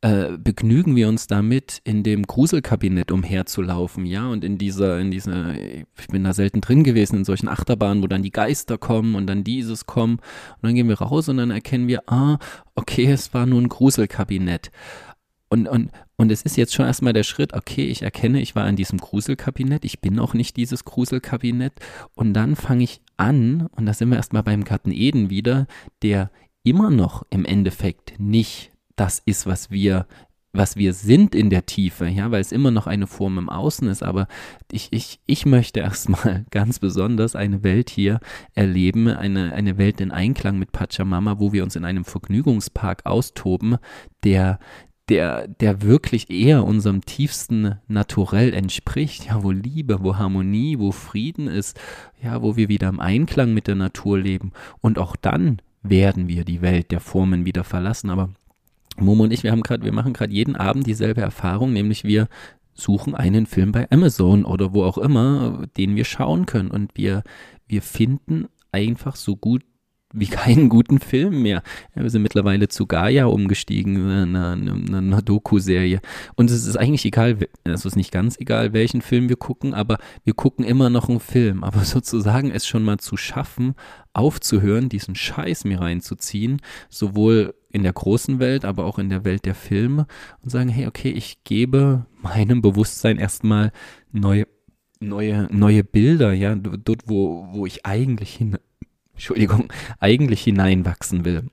A: äh, begnügen wir uns damit, in dem Gruselkabinett umherzulaufen, ja, und in dieser, in dieser, ich bin da selten drin gewesen, in solchen Achterbahnen, wo dann die Geister kommen und dann dieses kommen, und dann gehen wir raus und dann erkennen wir, ah, okay, es war nur ein Gruselkabinett. Und, und, und es ist jetzt schon erstmal der Schritt, okay, ich erkenne, ich war in diesem Gruselkabinett, ich bin auch nicht dieses Gruselkabinett. Und dann fange ich an, und da sind wir erstmal beim Garten Eden wieder, der immer noch im Endeffekt nicht das ist, was wir was wir sind in der Tiefe, ja, weil es immer noch eine Form im Außen ist, aber ich, ich, ich möchte erstmal ganz besonders eine Welt hier erleben, eine, eine Welt in Einklang mit Pachamama, wo wir uns in einem Vergnügungspark austoben, der, der, der wirklich eher unserem tiefsten Naturell entspricht, ja, wo Liebe, wo Harmonie, wo Frieden ist, ja, wo wir wieder im Einklang mit der Natur leben. Und auch dann werden wir die Welt der Formen wieder verlassen, aber Momo und ich, wir haben gerade, wir machen gerade jeden Abend dieselbe Erfahrung, nämlich wir suchen einen Film bei Amazon oder wo auch immer, den wir schauen können und wir, wir finden einfach so gut wie keinen guten Film mehr. Ja, wir sind mittlerweile zu Gaia umgestiegen, einer, einer, einer Doku-Serie. Und es ist eigentlich egal, es ist nicht ganz egal, welchen Film wir gucken, aber wir gucken immer noch einen Film. Aber sozusagen es schon mal zu schaffen, aufzuhören, diesen Scheiß mir reinzuziehen, sowohl in der großen Welt, aber auch in der Welt der Filme und sagen, hey, okay, ich gebe meinem Bewusstsein erstmal neue neue, neue Bilder, ja, dort, wo, wo ich eigentlich hin, Entschuldigung, eigentlich hineinwachsen will.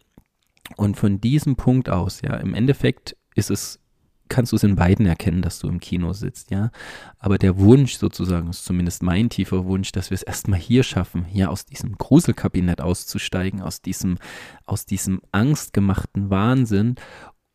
A: Und von diesem Punkt aus, ja, im Endeffekt ist es, kannst du es in beiden erkennen, dass du im Kino sitzt, ja. Aber der Wunsch sozusagen, ist zumindest mein tiefer Wunsch, dass wir es erstmal hier schaffen, hier aus diesem Gruselkabinett auszusteigen, aus diesem, aus diesem angstgemachten Wahnsinn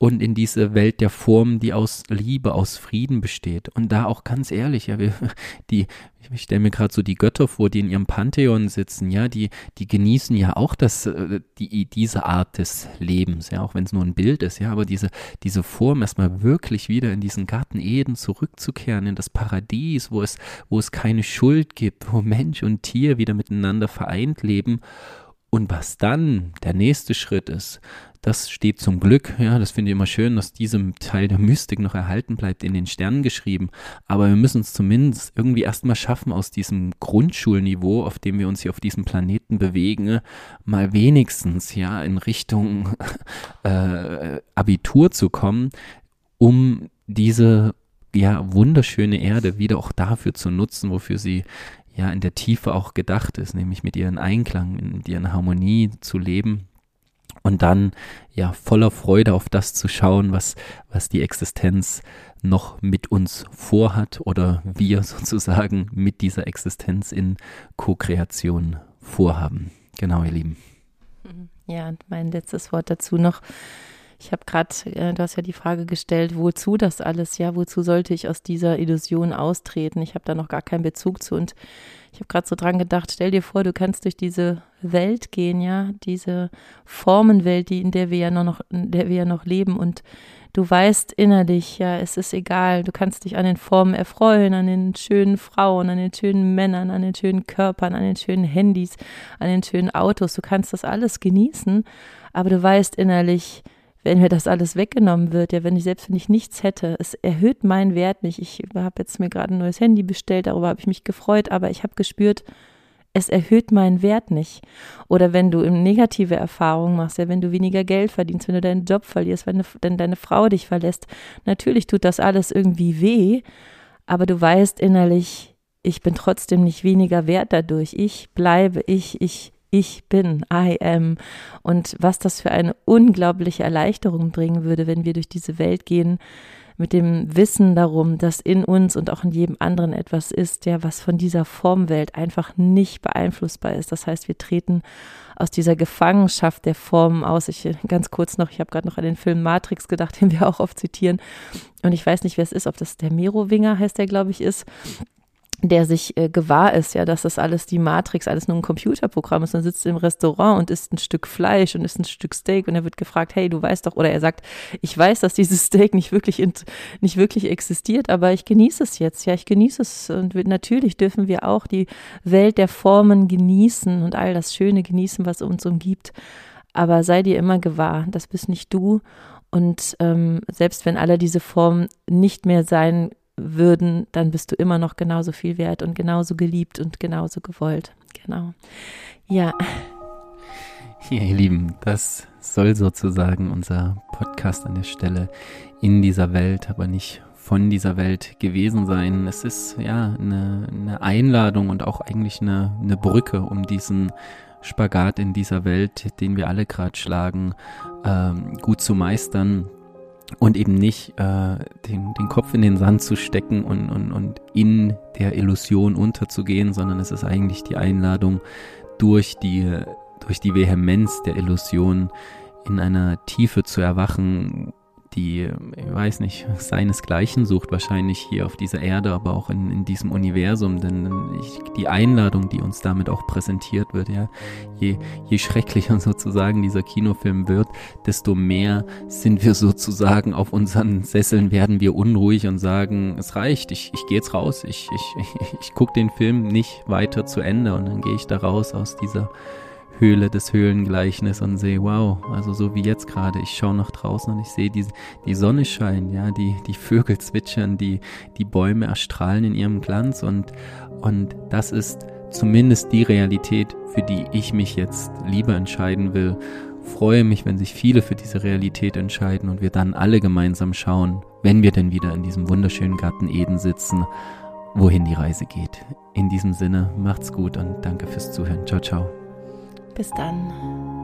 A: und in diese Welt der Formen, die aus Liebe, aus Frieden besteht. Und da auch ganz ehrlich, ja, wir, die, ich stelle mir gerade so die Götter vor, die in ihrem Pantheon sitzen, ja, die, die genießen ja auch das, äh, die, diese Art des Lebens, ja, auch wenn es nur ein Bild ist, ja, aber diese, diese Form erstmal wirklich wieder in diesen Garten Eden zurückzukehren, in das Paradies, wo es, wo es keine Schuld gibt, wo Mensch und Tier wieder miteinander vereint leben. Und was dann der nächste Schritt ist, das steht zum Glück, ja, das finde ich immer schön, dass diesem Teil der Mystik noch erhalten bleibt, in den Sternen geschrieben. Aber wir müssen es zumindest irgendwie erstmal schaffen, aus diesem Grundschulniveau, auf dem wir uns hier auf diesem Planeten bewegen, mal wenigstens, ja, in Richtung äh, Abitur zu kommen, um diese ja wunderschöne Erde wieder auch dafür zu nutzen, wofür sie ja in der Tiefe auch gedacht ist, nämlich mit ihren Einklang, mit ihren Harmonie zu leben und dann ja voller Freude auf das zu schauen, was, was die Existenz noch mit uns vorhat oder wir sozusagen mit dieser Existenz in Co-Kreation vorhaben. Genau, ihr Lieben.
B: Ja, und mein letztes Wort dazu noch. Ich habe gerade, äh, du hast ja die Frage gestellt, wozu das alles? Ja, wozu sollte ich aus dieser Illusion austreten? Ich habe da noch gar keinen Bezug zu und ich habe gerade so dran gedacht, stell dir vor, du kannst durch diese Welt gehen, ja, diese Formenwelt, die in der wir ja noch, in der wir ja noch leben und du weißt innerlich, ja, es ist egal, du kannst dich an den Formen erfreuen, an den schönen Frauen, an den schönen Männern, an den schönen Körpern, an den schönen Handys, an den schönen Autos, du kannst das alles genießen, aber du weißt innerlich, wenn mir das alles weggenommen wird, ja, wenn ich selbst wenn ich nichts hätte, es erhöht meinen Wert nicht. Ich habe jetzt mir gerade ein neues Handy bestellt, darüber habe ich mich gefreut, aber ich habe gespürt, es erhöht meinen Wert nicht. Oder wenn du negative Erfahrungen machst, ja, wenn du weniger Geld verdienst, wenn du deinen Job verlierst, wenn, wenn deine Frau dich verlässt, natürlich tut das alles irgendwie weh, aber du weißt innerlich, ich bin trotzdem nicht weniger wert dadurch. Ich bleibe ich, ich ich bin, I am. Und was das für eine unglaubliche Erleichterung bringen würde, wenn wir durch diese Welt gehen mit dem Wissen darum, dass in uns und auch in jedem anderen etwas ist, ja, was von dieser Formwelt einfach nicht beeinflussbar ist. Das heißt, wir treten aus dieser Gefangenschaft der Formen aus. Ich ganz kurz noch, ich habe gerade noch an den Film Matrix gedacht, den wir auch oft zitieren. Und ich weiß nicht, wer es ist, ob das der Merowinger heißt, der glaube ich ist der sich äh, gewahr ist, ja, dass das alles die Matrix, alles nur ein Computerprogramm ist. Dann sitzt im Restaurant und isst ein Stück Fleisch und isst ein Stück Steak und er wird gefragt, hey, du weißt doch, oder er sagt, ich weiß, dass dieses Steak nicht wirklich, nicht wirklich existiert, aber ich genieße es jetzt, ja, ich genieße es und natürlich dürfen wir auch die Welt der Formen genießen und all das Schöne genießen, was uns umgibt. Aber sei dir immer gewahr, das bist nicht du und ähm, selbst wenn alle diese Formen nicht mehr sein würden, dann bist du immer noch genauso viel wert und genauso geliebt und genauso gewollt. Genau. Ja.
A: Ja, ihr Lieben, das soll sozusagen unser Podcast an der Stelle in dieser Welt, aber nicht von dieser Welt gewesen sein. Es ist ja eine, eine Einladung und auch eigentlich eine, eine Brücke, um diesen Spagat in dieser Welt, den wir alle gerade schlagen, ähm, gut zu meistern und eben nicht äh, den, den Kopf in den Sand zu stecken und, und, und in der Illusion unterzugehen, sondern es ist eigentlich die Einladung, durch die, durch die Vehemenz der Illusion in einer Tiefe zu erwachen, die, ich weiß nicht, seinesgleichen sucht, wahrscheinlich hier auf dieser Erde, aber auch in, in diesem Universum. Denn ich, die Einladung, die uns damit auch präsentiert wird, ja, je, je schrecklicher sozusagen dieser Kinofilm wird, desto mehr sind wir sozusagen auf unseren Sesseln, werden wir unruhig und sagen, es reicht, ich, ich gehe jetzt raus, ich, ich, ich, ich gucke den Film nicht weiter zu Ende und dann gehe ich da raus aus dieser Höhle des Höhlengleichnis und sehe, wow, also so wie jetzt gerade, ich schaue nach draußen und ich sehe die, die Sonne scheinen, ja, die, die Vögel zwitschern, die, die Bäume erstrahlen in ihrem Glanz und, und das ist zumindest die Realität, für die ich mich jetzt lieber entscheiden will. Freue mich, wenn sich viele für diese Realität entscheiden und wir dann alle gemeinsam schauen, wenn wir denn wieder in diesem wunderschönen Garten Eden sitzen, wohin die Reise geht. In diesem Sinne, macht's gut und danke fürs Zuhören. Ciao, ciao.
B: Bis dann.